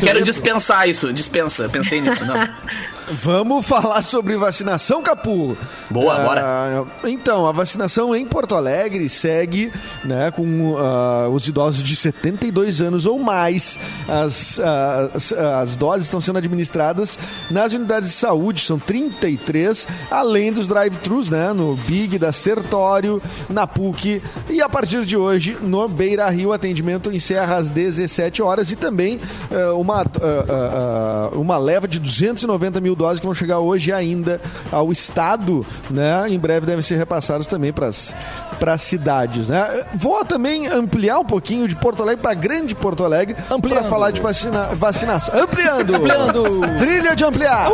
Quero dispensar isso, dispensa. Pensei nisso, não. *laughs* Vamos falar sobre vacinação, Capu. Boa, Ah, Então, a vacinação em Porto Alegre segue né, com ah, os idosos de 72 anos ou mais. As, ah, as, as doses estão sendo administradas nas unidades de saúde, são 33, além dos drive-thrus, né, no Big da Sertório, na PUC. E a partir de hoje, no Beira Rio, o atendimento encerra às 17 horas e também ah, uma, ah, uma leva de 290 mil doses que vão chegar hoje ainda ao estado, né? Em breve devem ser repassados também para as cidades, né? Vou também ampliar um pouquinho de Porto Alegre para Grande Porto Alegre para falar de vacina, vacinação. Ampliando. Ampliando. Trilha de ampliar.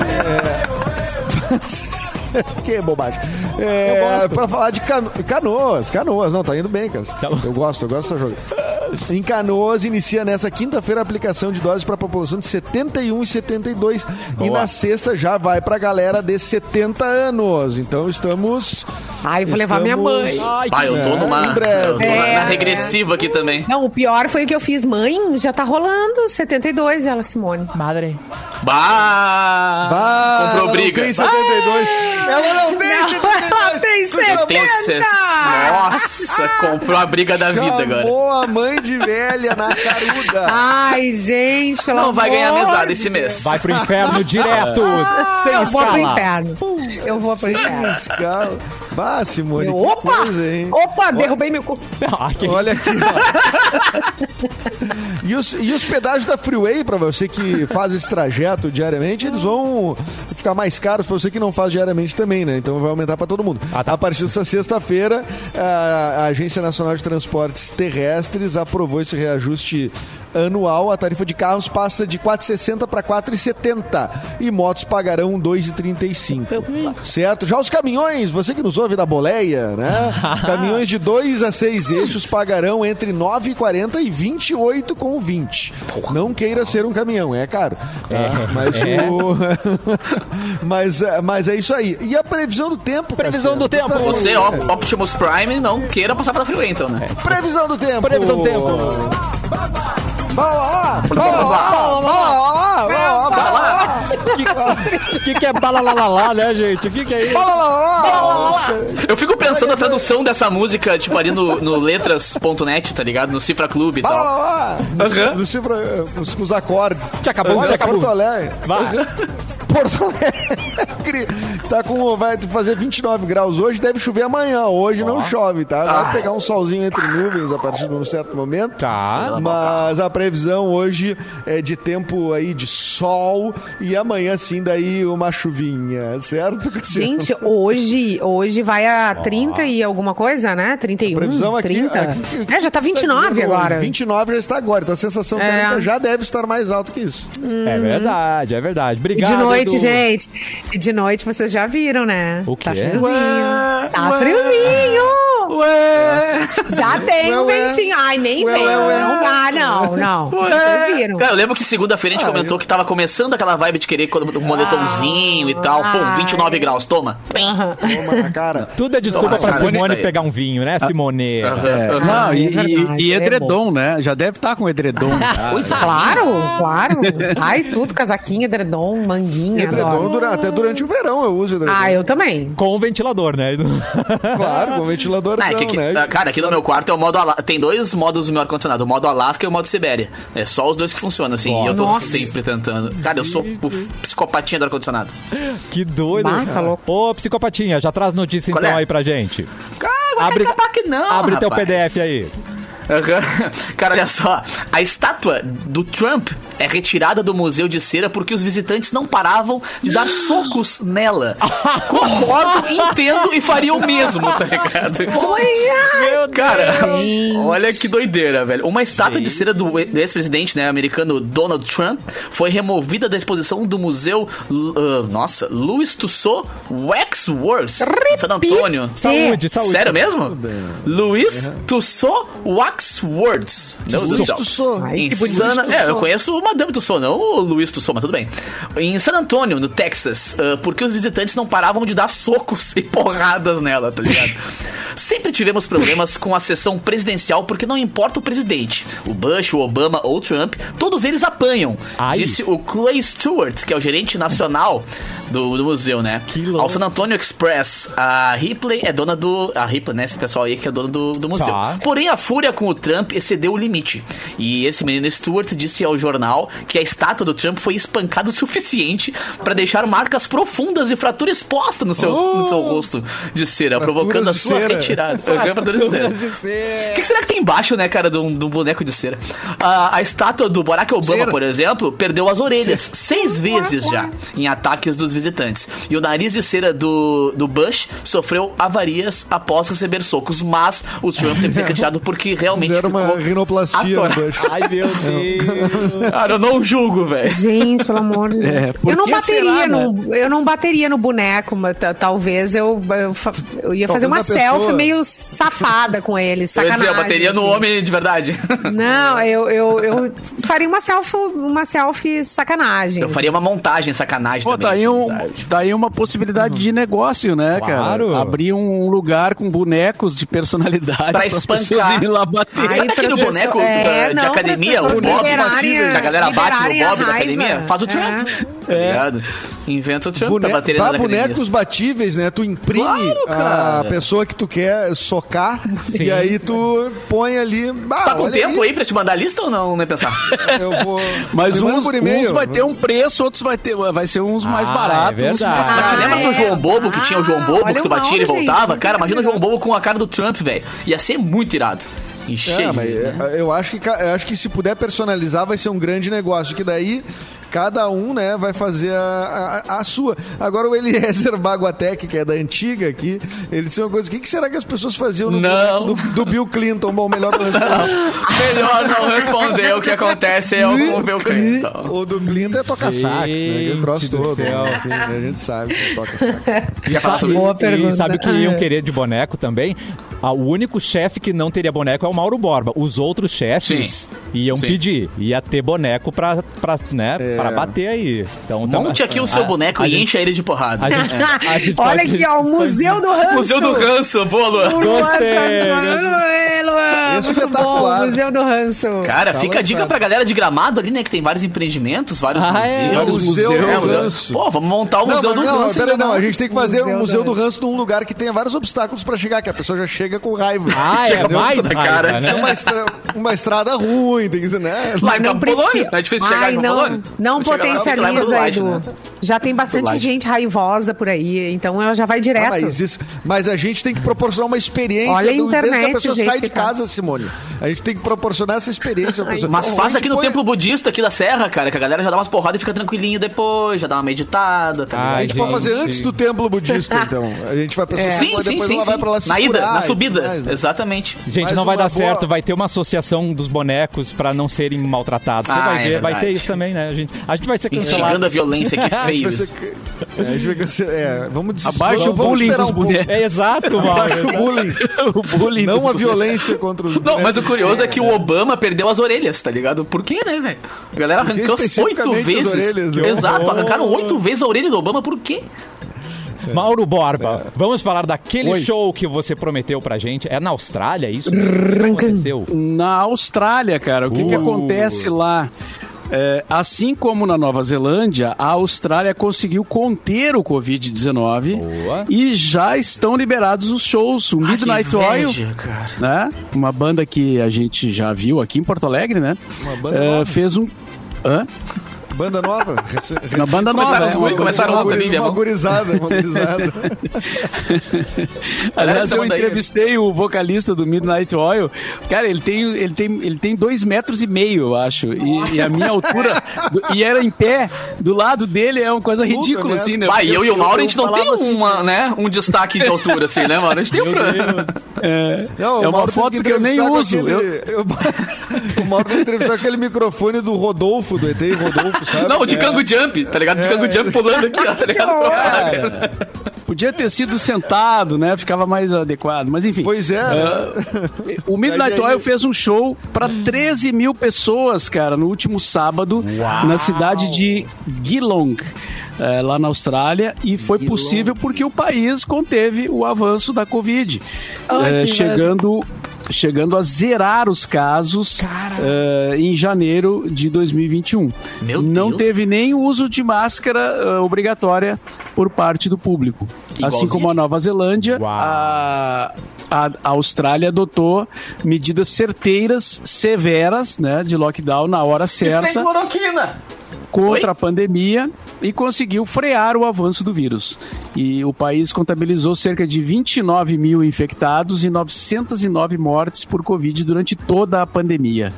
É... *laughs* que bobagem. É, para falar de cano... canoas, canoas, não, tá indo bem, cara. Tá. Eu gosto, eu gosto dessa jogo. Em Canoas, inicia nessa quinta-feira a aplicação de doses para a população de 71 e 72. E Boa. na sexta já vai para a galera de 70 anos. Então estamos. Ai, vou levar minha estamos- mãe. Ai, Pai, eu tô É, numa. eu tô na, É. na regressiva aqui também. Não, o pior foi o que eu fiz. Mãe, já tá rolando 72, ela, Simone. madre. Bah! Ah, Comprou ela briga. Não tem 72. Ela não tem Não, 72. Já Tem 70. ses- Nossa, comprou a briga da vida agora. Chamou a mãe de velha na caruda. Ai, gente, pelo Não vai ganhar mesada esse mês. Vai pro inferno direto, *laughs* sem eu vou pro escala. inferno. Eu vou pro inferno. Escala. Bah, Simone, Eu, que opa! coisa, hein? Opa, derrubei meu cu. *laughs* Olha aqui, ó. e, os, e os pedágios da Freeway, pra você que faz esse trajeto diariamente, eles vão ficar mais caros pra você que não faz diariamente também, né? Então vai aumentar pra todo mundo. Ah, tá. A partir dessa sexta-feira, a Agência Nacional de Transportes Terrestres aprovou esse reajuste anual, a tarifa de carros passa de 4,60 para 4,70 e motos pagarão 2,35. Certo? Já os caminhões, você que nos ouve da boleia, né? *laughs* caminhões de 2 a 6 eixos pagarão entre 9,40 e 28,20. Não queira ser um caminhão, é caro. tá? Mas, o... mas, é- *laughs* mas é isso aí. E a previsão do tempo? Previsão do Cassiano? tempo. Você, ó, Optimus Prime, não queira passar pela freeway, então, né? Previsão do tempo. Previsão do tempo. Lá, O que, que é balalalá, né, gente? O que, que é isso? bala lá. Eu fico pensando na tradução dessa música, tipo, ali no, no letras.net, tá ligado? No Cifra Clube e tal. Aham. no cifra, os, os acordes. Te acabou, Olha, te acabou. Porto Alegre. Porto Alegre tá com, vai fazer 29 graus hoje, deve chover amanhã. Hoje não chove, tá? Vai pegar um solzinho entre nuvens a partir de um certo momento. Tá. Mas a previsão hoje é de tempo aí de sol e amanhã sim daí uma chuvinha, certo? Cassiano? Gente, hoje, hoje vai a 30 e alguma coisa, né? 31, previsão aqui, 30. aqui- é, já tá 29 dizendo, agora. 29 já está agora, então a sensação É. térmica já deve estar mais alto que isso. É verdade, é verdade. E Obrigado. de noite, Edu. gente. E de noite vocês já viram, né? O quê? Tá friozinho. Ué, tá ué. friozinho. Ué! Já tem Ué, um ventinho. Ai, nem Ué, vem. ué, ué. Não dá, não, não. Vocês viram. Cara, eu lembro que segunda-feira a gente Ah, comentou eu- que tava começando aquela vibe de querer um moletomzinho e tal. Pum, Ai. 29 graus, toma. Aham. Toma na cara. *laughs* Tudo é desculpa pra Simone tá pegar um vinho, né, Simone? É, não, e, é e- e é edredom, né? Já deve estar com edredom. Pois é. Claro, claro. Ai, tudo, casaquinho, edredom, manguinha. Edredom, dura- até durante o verão eu uso edredom. Ah, eu também. Com o ventilador, né? Claro, com ventilador Ah, é que- que- né? ah, cara, aqui no meu quarto é o modo Ala- Tem dois modos do meu ar-condicionado: o modo Alasca e o modo Sibéria. É só os dois que funcionam, assim. E eu tô Nossa. sempre tentando. Cara, eu sou o psicopatinha do ar-condicionado. Que doido. Bah, tá louco. Ô, psicopatinha, já traz notícia Qual então é? aí pra gente. Cara, Abre- vai acabar que não. Abre teu rapaz. PDF aí. Aham. *laughs* Cara, olha só. A estátua do Trump é retirada do Museu de Cera porque os visitantes não paravam de dar *gasps* socos nela. Concordo, entendo e faria o mesmo, tá ligado? Meu Cara, Gente. olha que doideira, velho. Uma estátua de cera do ex-presidente né, americano Donald Trump foi removida da exposição do museu, uh, nossa, Louis Tussauds Waxworks, em San Antônio. Saúde, saúde. Sério mesmo? Louis Tussauds Waxworks. Meu Deus do céu. Tussauds. Ai, Em que bonito. Sana- É, eu conheço o Madame Tussauds, não o Luiz Tussauds, mas tudo bem. Em San Antônio, no Texas, ah, porque os visitantes não paravam de dar socos *laughs* e porradas nela, tá ligado? Sempre tivemos problemas com a sessão presidencial porque não importa o presidente, o Bush, o Obama ou o Trump, todos eles apanham, Ai. disse o Clay Stewart, que é o gerente nacional do, do museu, né? Ao San Antonio Express, a Ripley é dona do... A Ripley, né? Esse pessoal aí que é dono do, do museu. Tá. Porém, a fúria com o Trump excedeu o limite. E esse menino Stewart disse ao jornal que a estátua do Trump foi espancada o suficiente para deixar marcas profundas e fratura exposta no seu, no seu rosto de cera, provocando a sua cera. retirada. Fraturas de cera. de cera. O que será que tem embaixo, né, cara, de um, de um boneco de cera? A, a estátua do Barack Obama, Cera. por exemplo, perdeu as orelhas seis vezes já em ataques dos visitantes. E o nariz de cera do, do Bush sofreu avarias após receber socos, mas o Trump teve que ser retirado porque realmente Fizeram ficou uma rinoplastia no. Ai, meu *laughs* Deus. Cara, eu não julgo, velho. Gente, pelo amor de *laughs* Deus. É, por eu não que bateria será, né? no, eu não bateria no boneco, mas ta- talvez eu, eu, fa- eu ia fazer uma Talvez a pessoa- selfie meio safada com ele, Eu sacanagem. dizer, a bateria no assim. homem de verdade. *laughs* Não, eu, eu, eu faria uma selfie, uma selfie sacanagem. Eu faria uma montagem sacanagem Pô, também. tá aí, assim, um, sabe? tá aí uma possibilidade de negócio, né, Claro. cara? Abrir um lugar com bonecos de personalidade Pra pras espancar. pessoas irem lá bater. Ai, Sabe aquele boneco pessoas- da- é, de não, academia, o Bob, que a galera bate no Bob da academia? Faz o Trump. É. Tá ligado? Inventa o Trump Bone... pra bater nas bonecos batíveis, né? Tu imprime Claro, a pessoa que tu quer socar e aí tu põe ali. Bah, Tu tá com olha tempo aí pra te mandar a lista ou não, né, pensar? *laughs* Eu vou. Mas uns, por e-mail. uns vai ter um preço, outros vai ter, vai ser uns mais Ah, baratos, é uns verdade. mais Mas te caros. lembra é. do João Bobo, que tinha o João Bobo, olha que tu batia e voltava? Cara, imagina o João Bobo com a cara do Trump, velho. Ia ser muito irado. E cheio. É, mas né? é, eu acho, que, eu acho que se puder personalizar vai ser um grande negócio. Que daí cada um, né, vai fazer a, a, a sua. Agora o Eliezer Baguatec, que é da antiga aqui, ele disse uma coisa, o que, que será que as pessoas faziam no do, do Bill Clinton? Bom, melhor não responder. Melhor não responder o que acontece é o ver o Clinton. O do Clinton é tocar sax, né? Aquele troço todo. céu. Enfim, a gente sabe que toca sax. Falar sobre Boa pergunta. E sabe o que iam querer de boneco também? Ah, o único chefe que não teria boneco é o Mauro Borba. Os outros chefes iam Sim. pedir. Ia ter boneco pra, pra, né, É. pra bater aí. Então, tam- Monte aqui o seu a- boneco a e gente- enche ele de porrada. A gente, a gente Olha aqui, ó, o Museu do Ranço. Museu do Ranço, boa, Luan. Gostei, Luan, Luan, Espetacular. Bom, Museu do Ranço. Cara, Tá fica a dica lançado. pra galera de gramado ali, né? Que tem vários empreendimentos, vários Ah, é, museus. o Museu É, do museu. Ranço. Pô, vamos montar o Não, Museu mas do não, Ranço. pera, ainda não, a gente tem que fazer Museu o Museu do do Ranço num lugar que tenha vários obstáculos pra chegar, que a pessoa já chega com raiva. *laughs* Ah, é mais raiva, cara. Isso é né? uma, uma estrada ruim, tem que ser, né? Lá em Não precisa. Não é difícil chegar Ai, em Campo não, não chegar lá é potencializa, Edu. né? Já tem bastante gente raivosa por aí, então ela já vai Ah, direto. mas, isso- mas a gente tem que proporcionar uma experiência Olha a do, desde que internet, a pessoa gente, sai de tá. casa, Simone. A gente tem que proporcionar essa experiência. pessoa. Mas Ou faz aqui no põe- templo budista aqui da Serra, cara, que a galera já dá umas porradas e fica tranquilinho depois, já dá uma meditada, tá Ah? A gente pode fazer antes do templo budista, *laughs* então. A gente vai pra É. Sim, sim, depois sim, ela vai sim. pra lá se Na ida, na subida. mais, né? Exatamente. Gente, Mais não vai dar boa- certo. Vai ter uma associação dos bonecos pra não serem maltratados. Você Ah, vai é ver, vai ter verdade. isso também, né? A gente, a gente vai ser Instigando cancelado. a violência, que feio *laughs* ser- é, é, vamos des- Abaixa vamos, o bullying esperar dos um pouco. bonecos. É exato, Abaixa Mauro. o bullying. *laughs* o bullying Não a violência contra os Não, mas o curioso é que o Obama perdeu as orelhas, tá ligado? Por quê, né, velho? A galera que arrancou oito vezes. orelhas, né? Exato, arrancaram oito vezes a orelha do Obama, por quê? Mauro Borba, vamos falar daquele Oi. show que você prometeu pra gente. É na Austrália isso? O que aconteceu? Na Austrália, cara, o que, que Uh. acontece lá? É, assim como na Nova Zelândia, a Austrália conseguiu conter o Covid-19 Boa. e já estão liberados os shows. O Midnight Ah, que Oil, né? Uma banda que a gente já viu aqui em Porto Alegre, né? Uma banda É, fez um. Hã? Banda nova. *laughs* rece- Uma banda Começaram nova. os é. começaram uma, guri- uma gurizada, uma gurizada. *laughs* Aliás, eu aí. entrevistei o vocalista do Midnight Oil. Cara, ele tem, ele tem, ele tem dois metros e meio, eu acho. E, e a minha altura. do- e era em pé. Do lado dele é uma coisa ridícula, assim, né? Vai, eu e o Mauro, a gente não tem assim, uma, né, um destaque de altura, assim, né, Mauro? A gente tem um problema. é, Não, é o uma foto que eu nem uso. aquele- Eu- eu- *laughs* o Mauro tem que entrevistar aquele microfone do Rodolfo, do ET Rodolfo, sabe? Não, de Kango Jump, tá ligado? De É. Kango Jump pulando aqui, ó, tá ligado? *laughs* Cara, *laughs* podia ter sido sentado, né? Ficava mais adequado. Mas enfim. Pois é, né? O Midnight Oil fez um show para 13 mil pessoas, cara, no último sábado, na cidade de Geelong. eh, lá na Austrália e foi possível porque o país conteve o avanço da Covid, Eh, que chegando chegando a zerar os casos eh, em janeiro de 2021. Meu Não Deus. teve nem uso de máscara eh, obrigatória por parte do público. Assim Igualzinho como a Nova Zelândia, a, a a Austrália adotou medidas certeiras, severas, né, de lockdown na hora Sem certa cloroquina! Contra Oi? a pandemia e conseguiu frear o avanço do vírus. E o país contabilizou cerca de 29 mil infectados e 909 mortes por Covid durante toda a pandemia.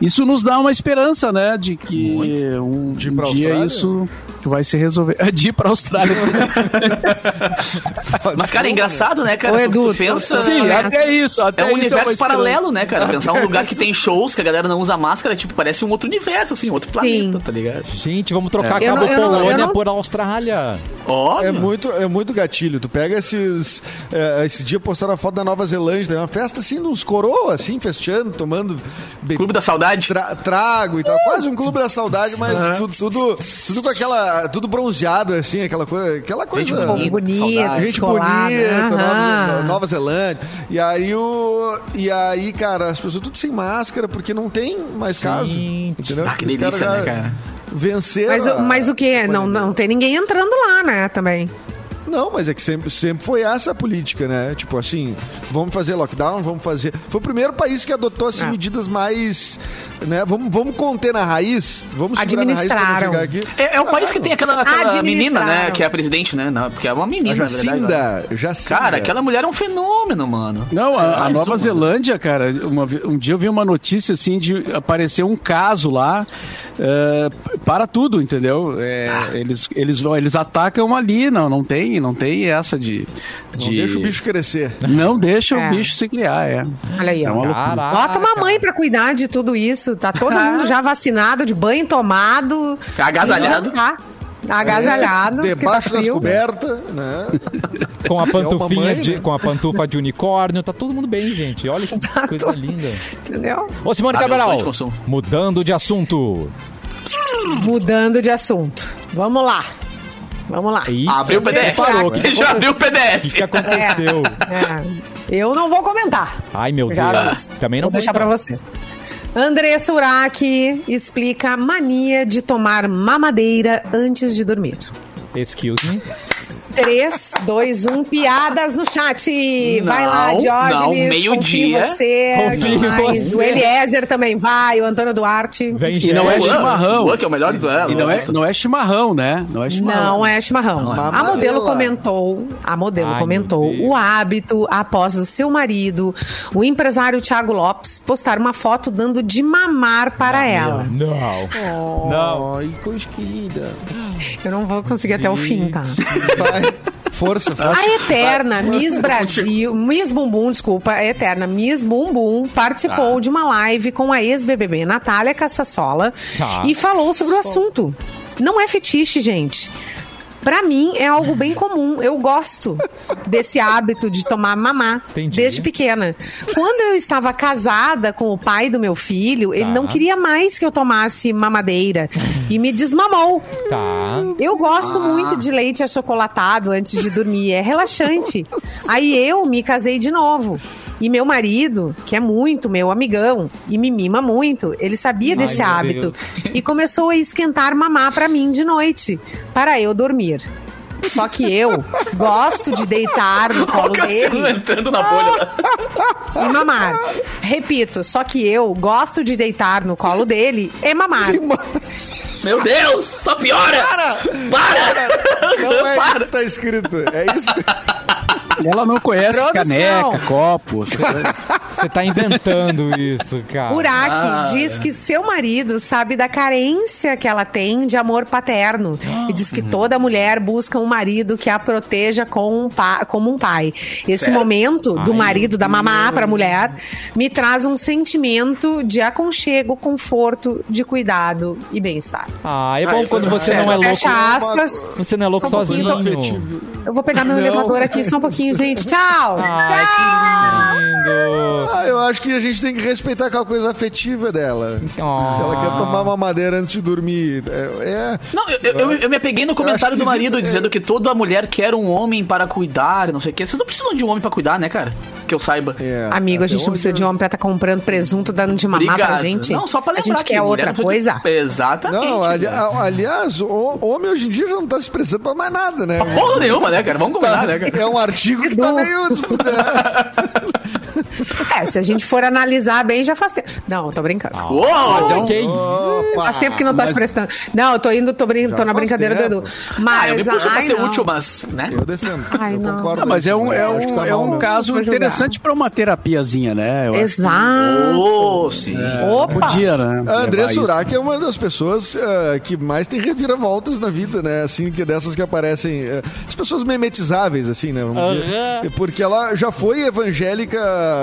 Isso nos dá uma esperança, né, de que Muito. um, De um pra dia Austrália? isso vai se resolver. *laughs* De ir para a Austrália. *laughs* Mas, cara, é engraçado, né, cara? Ô, Tu- Edu, tu pensa... Sim, até isso. Até É um isso universo esperança. paralelo, né, cara? *laughs* Pensar um lugar que tem shows, que a galera não usa máscara, tipo, parece um outro universo, assim, outro planeta, Sim. tá ligado? Gente, vamos trocar Eu Cabo não- Polônia não- por Austrália. Óbvio. É muito, é muito gatilho. Tu pega esses. é, esse dia postaram a foto da Nova Zelândia, uma festa assim, nos coroa, assim, festando, tomando be- Clube da Saudade. tra- trago e tal. Quase um clube da saudade, mas tudo, tudo, tudo com aquela. Tudo bronzeado, assim, aquela coisa. Aquela coisa. Gente bonito, saudade. Gente descolado. bonita, Nova, Aham. Nova Zelândia. E aí o. E aí, cara, as pessoas tudo sem máscara, porque não tem mais caso. Gente. Entendeu? Ah, que Os caras delícia, já né, cara? Venceram. Mas, o- a mas o que? Não, não tem ninguém entrando lá, né, também. Não, mas é que sempre, sempre foi essa a política, né? Tipo assim, vamos fazer lockdown, vamos fazer. Foi o primeiro país que adotou assim, É. medidas mais. Né? Vamos, vamos conter na raiz. Vamos segurar na raiz Administraram. É, é um país que tem aquela, aquela Administraram. menina, né? Que é a presidente, né? Não, porque é uma menina, na verdade. né? Jacinda, Jacinda. Cara, aquela mulher é um fenômeno, mano. Não, a, a Nova uma. Zelândia, cara, uma um dia eu vi uma notícia assim de aparecer um caso lá é, para tudo, entendeu? É, eles, eles, eles atacam ali, não, não tem, não tem essa de. Não de- deixa o bicho crescer. Não deixa É. o bicho se criar, é. Olha aí, É ó. uma. Caraca. Bota uma mãe pra cuidar de tudo isso. Tá todo *laughs* mundo já vacinado, de banho tomado. Agasalhado. Tá agasalhado. porque Debaixo tá das cobertas, né? Com a é pantufinha mãe, de, né? com a pantufa de unicórnio, tá todo mundo bem, gente. Olha que coisa linda. Entendeu? Ô, Simone Ah, Cabral, de mudando de assunto. Mudando de assunto. Vamos lá. Vamos lá. Abriu o PDF. Parou. O que Já abriu o O que, PDF. aconteceu? É. Eu não vou comentar. Ai, meu Já Deus. Também não vou deixar pra vocês. Andressa Urach explica a mania de tomar mamadeira antes de dormir. Excuse me. 3, 2, 1, piadas no chat. vai lá, Não, Diógenes. não, meio-dia. Você, Confio mais? você. O Eliezer também vai, o Antônio Duarte. Vem, E não é chimarrão. Luan, que é o melhor do E não é, não é chimarrão, né? Não é chimarrão. Não é chimarrão. A Mamadela. modelo comentou, a modelo Ai, comentou o hábito após o seu marido, o empresário Thiago Lopes, postar uma foto dando de mamar para ela. Não. Não. Ai, coisa querida. Eu não vou conseguir até o fim, tá? Vai. Força, força. A eterna Miss Brasil, Miss Bumbum, desculpa, a eterna Miss Bumbum participou de uma live com a ex-BBB Natália Cassassola Tá. e falou sobre o assunto. Não é fetiche, gente. Pra mim é algo bem comum. Eu gosto desse hábito de tomar mamá Entendi. desde pequena. Quando eu estava casada com o pai do meu filho, ele Tá. não queria mais que eu tomasse mamadeira e me desmamou. Tá. Eu gosto muito de leite achocolatado antes de dormir, é relaxante. *laughs* Aí eu me casei de novo. E meu marido, que é muito meu amigão e me mima muito, ele sabia desse meu hábito e começou a esquentar mamá pra mim de noite, para eu dormir. Só que eu gosto de deitar no Olha colo o Cassiano dele entrando na bolha. e mamar. Repito, só que eu gosto de deitar no colo dele e mamar. Meu Deus, só piora. Para! Para. Não é isso que tá escrito. É isso. Ela não conhece Produção. caneca, copo. Você tá inventando isso, cara. Uraki Ah. diz que seu marido sabe da carência que ela tem de amor paterno. E diz que toda mulher busca um marido que a proteja com um pa- como um pai. Esse Sério? momento do Ai, marido, da mamá pra mulher, me traz um sentimento de aconchego, conforto, de cuidado e bem-estar. Ah, é bom Ai, quando você não é louco. Fecha aspas. Você não é louco Só um sozinho. Eu vou pegar meu Não. elevador aqui só um pouquinho, gente. Tchau! Ai, Tchau! que lindo. Ah, eu acho que a gente tem que respeitar aquela coisa afetiva dela. Oh. Se ela quer tomar uma madeira antes de dormir. É. é- Não, eu, eu, eu- eu me apeguei no comentário do marido que- dizendo que toda mulher quer um homem para cuidar, não sei o quê. Vocês não precisam de um homem para cuidar, né, cara? Que eu saiba. é. Amigo, a gente não precisa de homem pra estar comprando presunto, dando de mamar pra Obrigado. gente. Não, só pra A lembrar gente que mulher outra coisa. Exatamente. Não, ali- a- aliás, o homem hoje em dia já não tá se prestando pra mais nada, né? Porra nenhuma, né, cara? Vamos combinar, né, cara? É um artigo que tá meio. *laughs* É, se a gente for analisar bem, já faz tempo. Não, tô brincando. Uou! Mas é ok. Opa! Faz tempo que não tá se prestando. Não, eu tô indo, tô, brin... Tô na brincadeira tempo. do Edu. Ah, Mas, eu me puxo pra ai, ser não. útil, mas, né? Eu defendo. Ai, eu não. concordo. Ah, mas é um, é eu acho que um, tá é um caso interessante pra uma terapiazinha, né? Eu Exato. Oh, sim. Opa! Podia, né? A André. Surak é uma das pessoas eh, que mais tem reviravoltas na vida, né? Assim, que dessas que aparecem. eh, as pessoas memetizáveis, assim, né? Vamos dizer. Porque ela já foi evangélica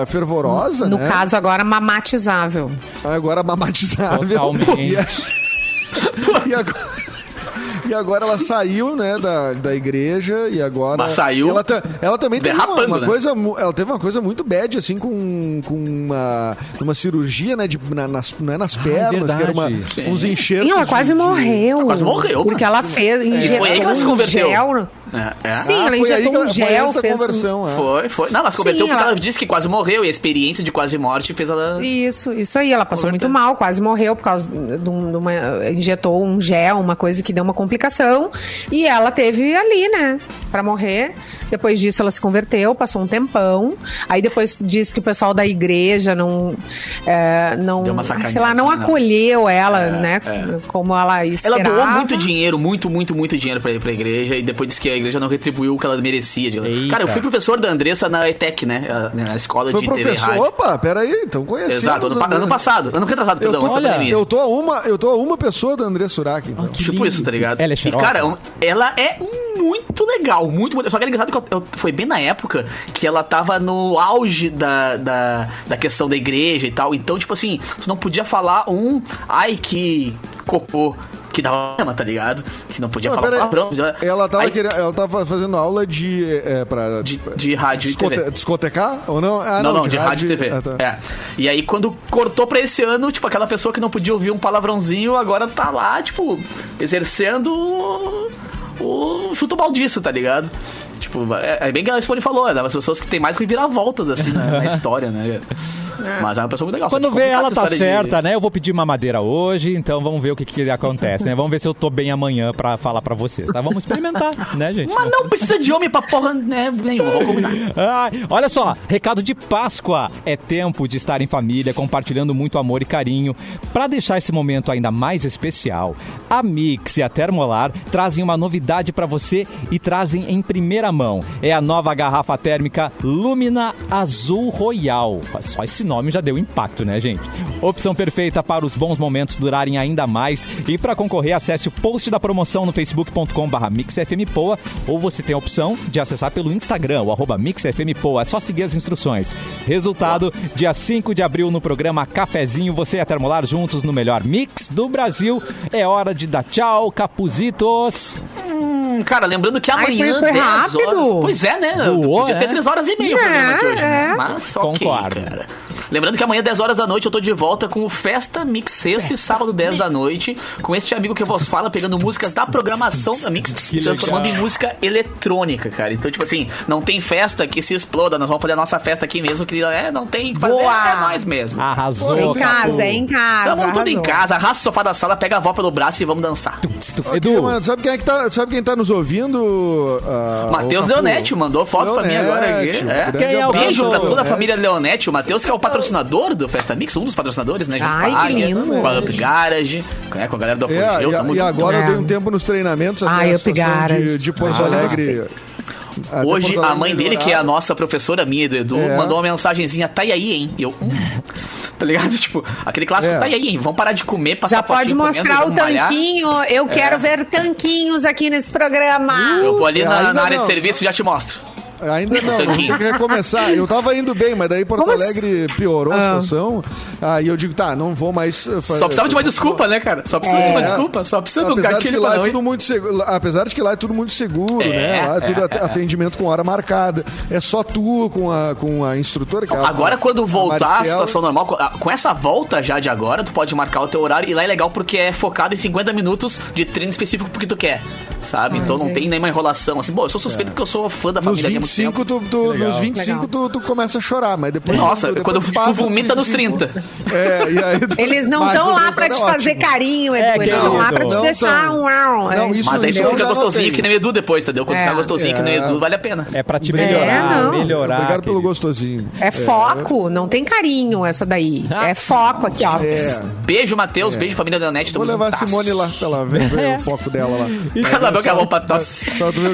fervorosa, No né? caso, agora mamatizável. Agora mamatizável. Totalmente. E, *laughs* a- e agora. E agora ela saiu, né, da, da igreja e agora... Mas saiu Ela, ta- ela também teve uma, uma né? coisa... Ela teve uma coisa muito bad, assim, com, com uma, uma cirurgia, né, de, na- nas, não é nas pernas, que era uma, uns enxertos Sim, ela quase de- de- morreu. Ela quase morreu, Porque ela fez, injetou foi aí que ela se um converteu. gel É, é. Sim, Ah, ela foi injetou um ela- foi gel, essa fez um- conversão, é. Foi, foi. Não, ela se converteu Sim, porque ela- ela disse que quase morreu e a experiência de quase morte fez ela. Isso, isso aí. Ela passou Converteu. muito mal, quase morreu por causa de, um- uma. Injetou um gel, uma coisa que deu uma complicação. E ela teve ali, né? Pra morrer. Depois disso, ela se converteu, passou um tempão. Aí depois disse que o pessoal da igreja não. é, não Deu uma sei lá, não né? acolheu ela, né? é. Como ela Ela esperava. doou muito dinheiro, muito, muito, muito dinheiro pra, pra igreja e depois disse que a igreja não retribuiu o que ela merecia. Eita. Cara, eu fui professor da Andressa na ETEC, né? Na escola Foi de TV professor. rádio. Opa, peraí, então conheci. Exato, ano, ano passado. Ano retrasado, Eu perdão, tô, olha, pandemia. eu tô a uma, eu tô a uma pessoa da André Surak, então. Tipo lindo. isso, tá ligado? Ela é e, cara, ela é muito legal, muito, muito. Só que é engraçado que eu, eu- foi bem na época que ela tava no auge da, da, da questão da igreja e tal. Então, tipo assim, tu não podia falar um ai que cocô. Que dava problema, tá ligado? Que não podia Mas falar palavrão. ela, tava Aí- querendo- ela tava fazendo aula de. É, pra, De- de rádio e TV. Discotecar? Ou não? Ah, não, não, de, rádio e TV. Ah, tá. É. E aí, quando cortou pra esse ano, tipo, aquela pessoa que não podia ouvir um palavrãozinho, agora tá lá, tipo, exercendo o, o chuto baldiço, tá ligado? Tipo, é, é bem que a Spone falou, é das pessoas que tem mais reviravoltas, assim, na, na *laughs* história, né? Mas é uma pessoa muito legal. Quando vê ela tá história de- certa, né? Eu vou pedir uma madeira hoje, então vamos ver o que, que acontece, né? Vamos ver se eu tô bem amanhã pra falar pra vocês, tá? Vamos experimentar, né, gente? Mas não precisa de homem pra porra né, nenhuma, vamos combinar. Ai, olha só, recado de Páscoa. É tempo de estar em família, compartilhando muito amor e carinho. Para deixar esse momento ainda mais especial, a Mix e a Termolar trazem uma novidade para você e trazem em primeira mão. É a nova garrafa térmica Lumina Azul Royal. Só esse nome já deu impacto, né, gente? Opção perfeita para os bons momentos durarem ainda mais. E para concorrer, acesse o post da promoção no facebook.com.br MixFMPoa ou você tem a opção de acessar pelo Instagram, o arroba MixFMPoa. É só seguir as instruções. Resultado, dia 5 de abril no programa Cafezinho, você e a Termolar juntos no melhor mix do Brasil. É hora de dar tchau, capuzitos. Hum, cara, lembrando que Ai, amanhã, foi- foi 10 rápido. horas. Pois é, né? Voou, Podia ter né? 3 horas e meia o É, programa de hoje, né? é. Mas ok, Concordo. cara. Lembrando que amanhã, 10 horas da noite, eu tô de volta com o Festa Mix sexta e sábado, 10 da noite, com este amigo que vos fala, pegando músicas da programação da Mix, Que transformando legal. em música eletrônica, cara. Então, tipo assim, não tem festa que se exploda, nós vamos fazer a nossa festa aqui mesmo, que é, não tem o que fazer, Boa. é nós mesmo. Arrasou. É em casa, é em casa. Tamo tudo em casa, arrasta o sofá da sala, pega a avó pelo braço e vamos dançar. Edu, Mano, sabe quem é que tá, sabe quem tá nos ouvindo? Ah, Matheus? Leonetti mandou foto pra mim agora aqui. É. Quem é o Beijo pra toda a família Leonetti. O Matheus, que é o patrocinador do Festa Mix, um dos patrocinadores, né? Junto Ai, com a que Águia, lindo. com a Up Garage, né, com a galera do É, Apogeu. e, e agora eu É. dei um tempo nos treinamentos até Ai, a eu situação de, de Porto Ah, Alegre. até Hoje, a mãe dele, que é a nossa professora minha do Edu, É. mandou uma mensagenzinha, tá aí, hein? E eu, hum. *laughs* tá ligado? Tipo, aquele clássico, É. tá aí, hein? Vamos parar de comer, passar Já pode fotinho comendo, mostrar o vamos malhar. tanquinho. Eu quero ver tanquinhos aqui nesse programa. Eu vou ali É, na, na área não. de serviço e já te mostro. Ainda não, vamos ter que recomeçar. Eu tava indo bem, mas daí Porto Como assim? Alegre piorou a Ah. situação. Aí eu digo, tá, não vou mais. eh, fazer- Só precisava de uma desculpa, né, cara? Só precisa de uma É. desculpa, só precisa de um Apesar de que gatilho lá pra é tudo muito seguro, apesar de que lá é tudo muito seguro, É, né? Lá é tudo é, at- atendimento com hora marcada. É só tu com a, com a instrutora. Que é a- Agora, quando a voltar a situação normal, com- a- essa volta já de agora, tu pode marcar o teu horário e lá é legal porque é focado em 50 minutos de treino específico porque tu quer, sabe? então não tem nenhuma enrolação. Assim, bom, eu sou suspeito porque eu sou fã da família 25, tempo. tu, tu- nos 25 tu, tu começa a chorar, mas depois. Nossa, depois quando tu vomita dos nos 30. É, e aí tu- *laughs* Eles não estão lá pra te fazer ótimo. carinho, Edu. É, Eles estão lá pra te não deixar tão. um uau. Não, é. isso Mas daí tu fica não gostosinho que nem o Edu depois, entendeu? Quando É. fica gostosinho que nem o É. Edu, vale a pena. é pra te melhorar, melhorar. Obrigado pelo gostosinho. É foco, não tem carinho essa daí. É foco aqui, ó. É. Beijo, Matheus. Beijo, família Leonete. Vou tamo levar a. Simone lá pra ela ver, ver *laughs* o foco dela lá. Ela viu que a roupa tosse.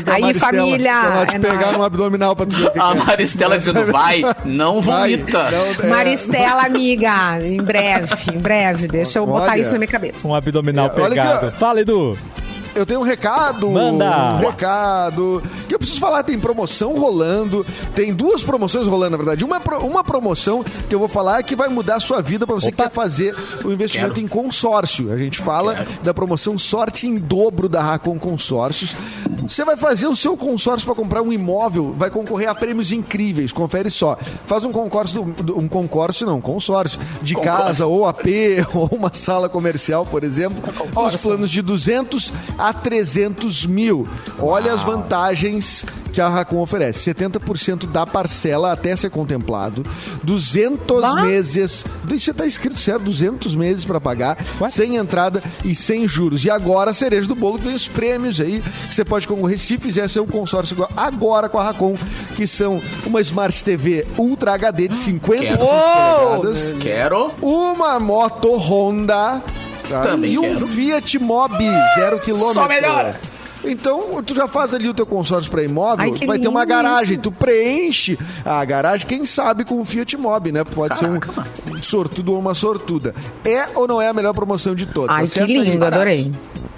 Aí, família, Ela te é pegar no abdominal pra tu ver o que, A que é. Maristela dizendo, vai, não Vai, vomita. não, é. Maristela, amiga, em breve, em breve. Deixa eu botar Olha. isso na minha cabeça. Um abdominal É, olha pegado. aqui, ó. Fala, Edu. Eu tenho um recado. Manda. Um recado. Que eu preciso falar, tem promoção rolando. Tem duas promoções rolando, na verdade. Uma, uma promoção que eu vou falar que vai mudar a sua vida para você que Opa. quer fazer o investimento Quero. em consórcio. A gente fala da promoção Sorte em Dobro da Racon Consórcios. Você vai fazer o seu consórcio para comprar um imóvel, vai concorrer a prêmios incríveis. Confere só. Faz um concurso, um concurso não, consórcio de Concurso. casa ou AP *laughs* ou uma sala comercial, por exemplo, os planos de 200 a 300 mil. Olha as vantagens que a Racon oferece. 70% da parcela até ser contemplado, 200 Bah. meses, isso está escrito certo, 200 meses para pagar, Ué? sem entrada e sem juros. E agora, a cereja do bolo, que vem os prêmios aí, que você pode concorrer se fizer seu consórcio agora com a Racon, que são uma Smart TV Ultra HD de 55 Quero. polegadas, Quero. uma moto Honda tá? Também e um quero. Fiat Mobi, zero quilômetro. Só melhora. Então, tu já faz ali o teu consórcio para imóvel, Ai, que tu vai ter uma garagem, isso. tu preenche a garagem, quem sabe com o Fiat Mobi, né? Pode ser um sortudo ou uma sortuda. É ou não é a melhor promoção de todas? Ai, que Acessa aí lindo, adorei.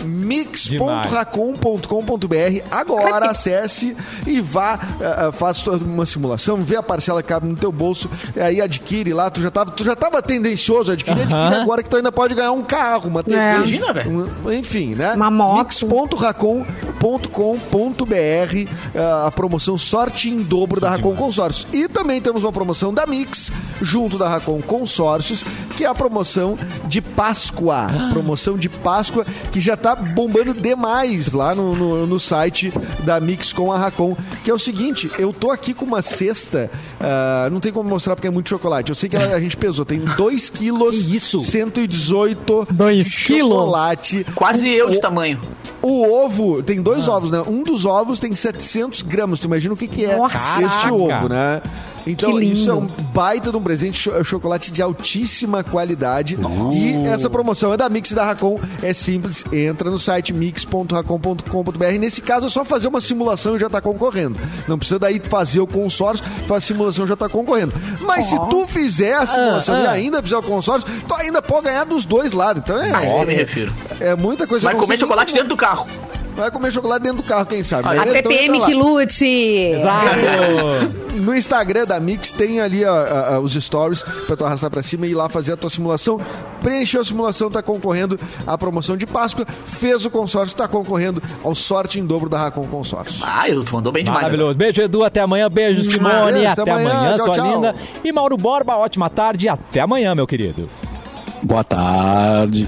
mix.racon.com.br. Agora acesse e vá, eh, eh, faça uma simulação, vê a parcela que cabe no teu bolso, e aí adquire lá. Tu já tava, tu já tava tendencioso a adquirir, adquire agora que tu ainda pode ganhar um carro, uma TV. É. Imagina, velho. um- enfim, né? Uma moto. mix.racon.com.br eh, a promoção Sorte em Dobro da Racon Consórcios. E também temos uma promoção da Mix, junto da Racon Consórcios, que é a promoção de Páscoa. Promoção de Páscoa, que já tá bombando demais lá no, no, no site da Mix com a Racon. Que é o seguinte, eu tô aqui com uma cesta, ah, não tem como mostrar porque é muito chocolate. Eu sei que ela- a gente pesou, tem 2 quilos, isso? 118 Dois de quilos? chocolate. Quase eu de tamanho. O ovo, tem dois ovos, né? Um dos ovos tem 700 gramas. Tu imagina o que, que é Nossa! este ovo, né? Então, isso é um baita de um presente, cho- chocolate de altíssima qualidade. E essa promoção é da Mix e da Racon. É simples, entra no site mix.racon.com.br. Nesse caso, é só fazer uma simulação e já tá concorrendo. Não precisa daí fazer o consórcio, faz a simulação e já tá concorrendo. Mas se tu fizer a simulação Ah, e ah. ainda fizer o consórcio, tu ainda pode ganhar dos dois lados. Então é, Ah, eu me é, refiro. é muita coisa. Vai comer chocolate dentro do carro. Vai comer chocolate dentro do carro, quem sabe. Né? A Então TPM lá. que lute. Exato. *laughs* No Instagram da Mix tem ali ó, ó, ó, os stories pra tu arrastar pra cima e ir lá fazer a tua simulação. Preencheu a simulação, tá concorrendo à promoção de Páscoa. Fez o consórcio, tá concorrendo ao sorte em dobro da Racon Consórcio. Ah, Edu, tu mandou bem demais. Maravilhoso. Beijo, Edu. Até amanhã. Beijo, Simone. Beijo, até, até amanhã. amanhã, Tchau, sua tchau. linda. E Mauro Borba, ótima tarde. Até amanhã, meu querido. Boa tarde.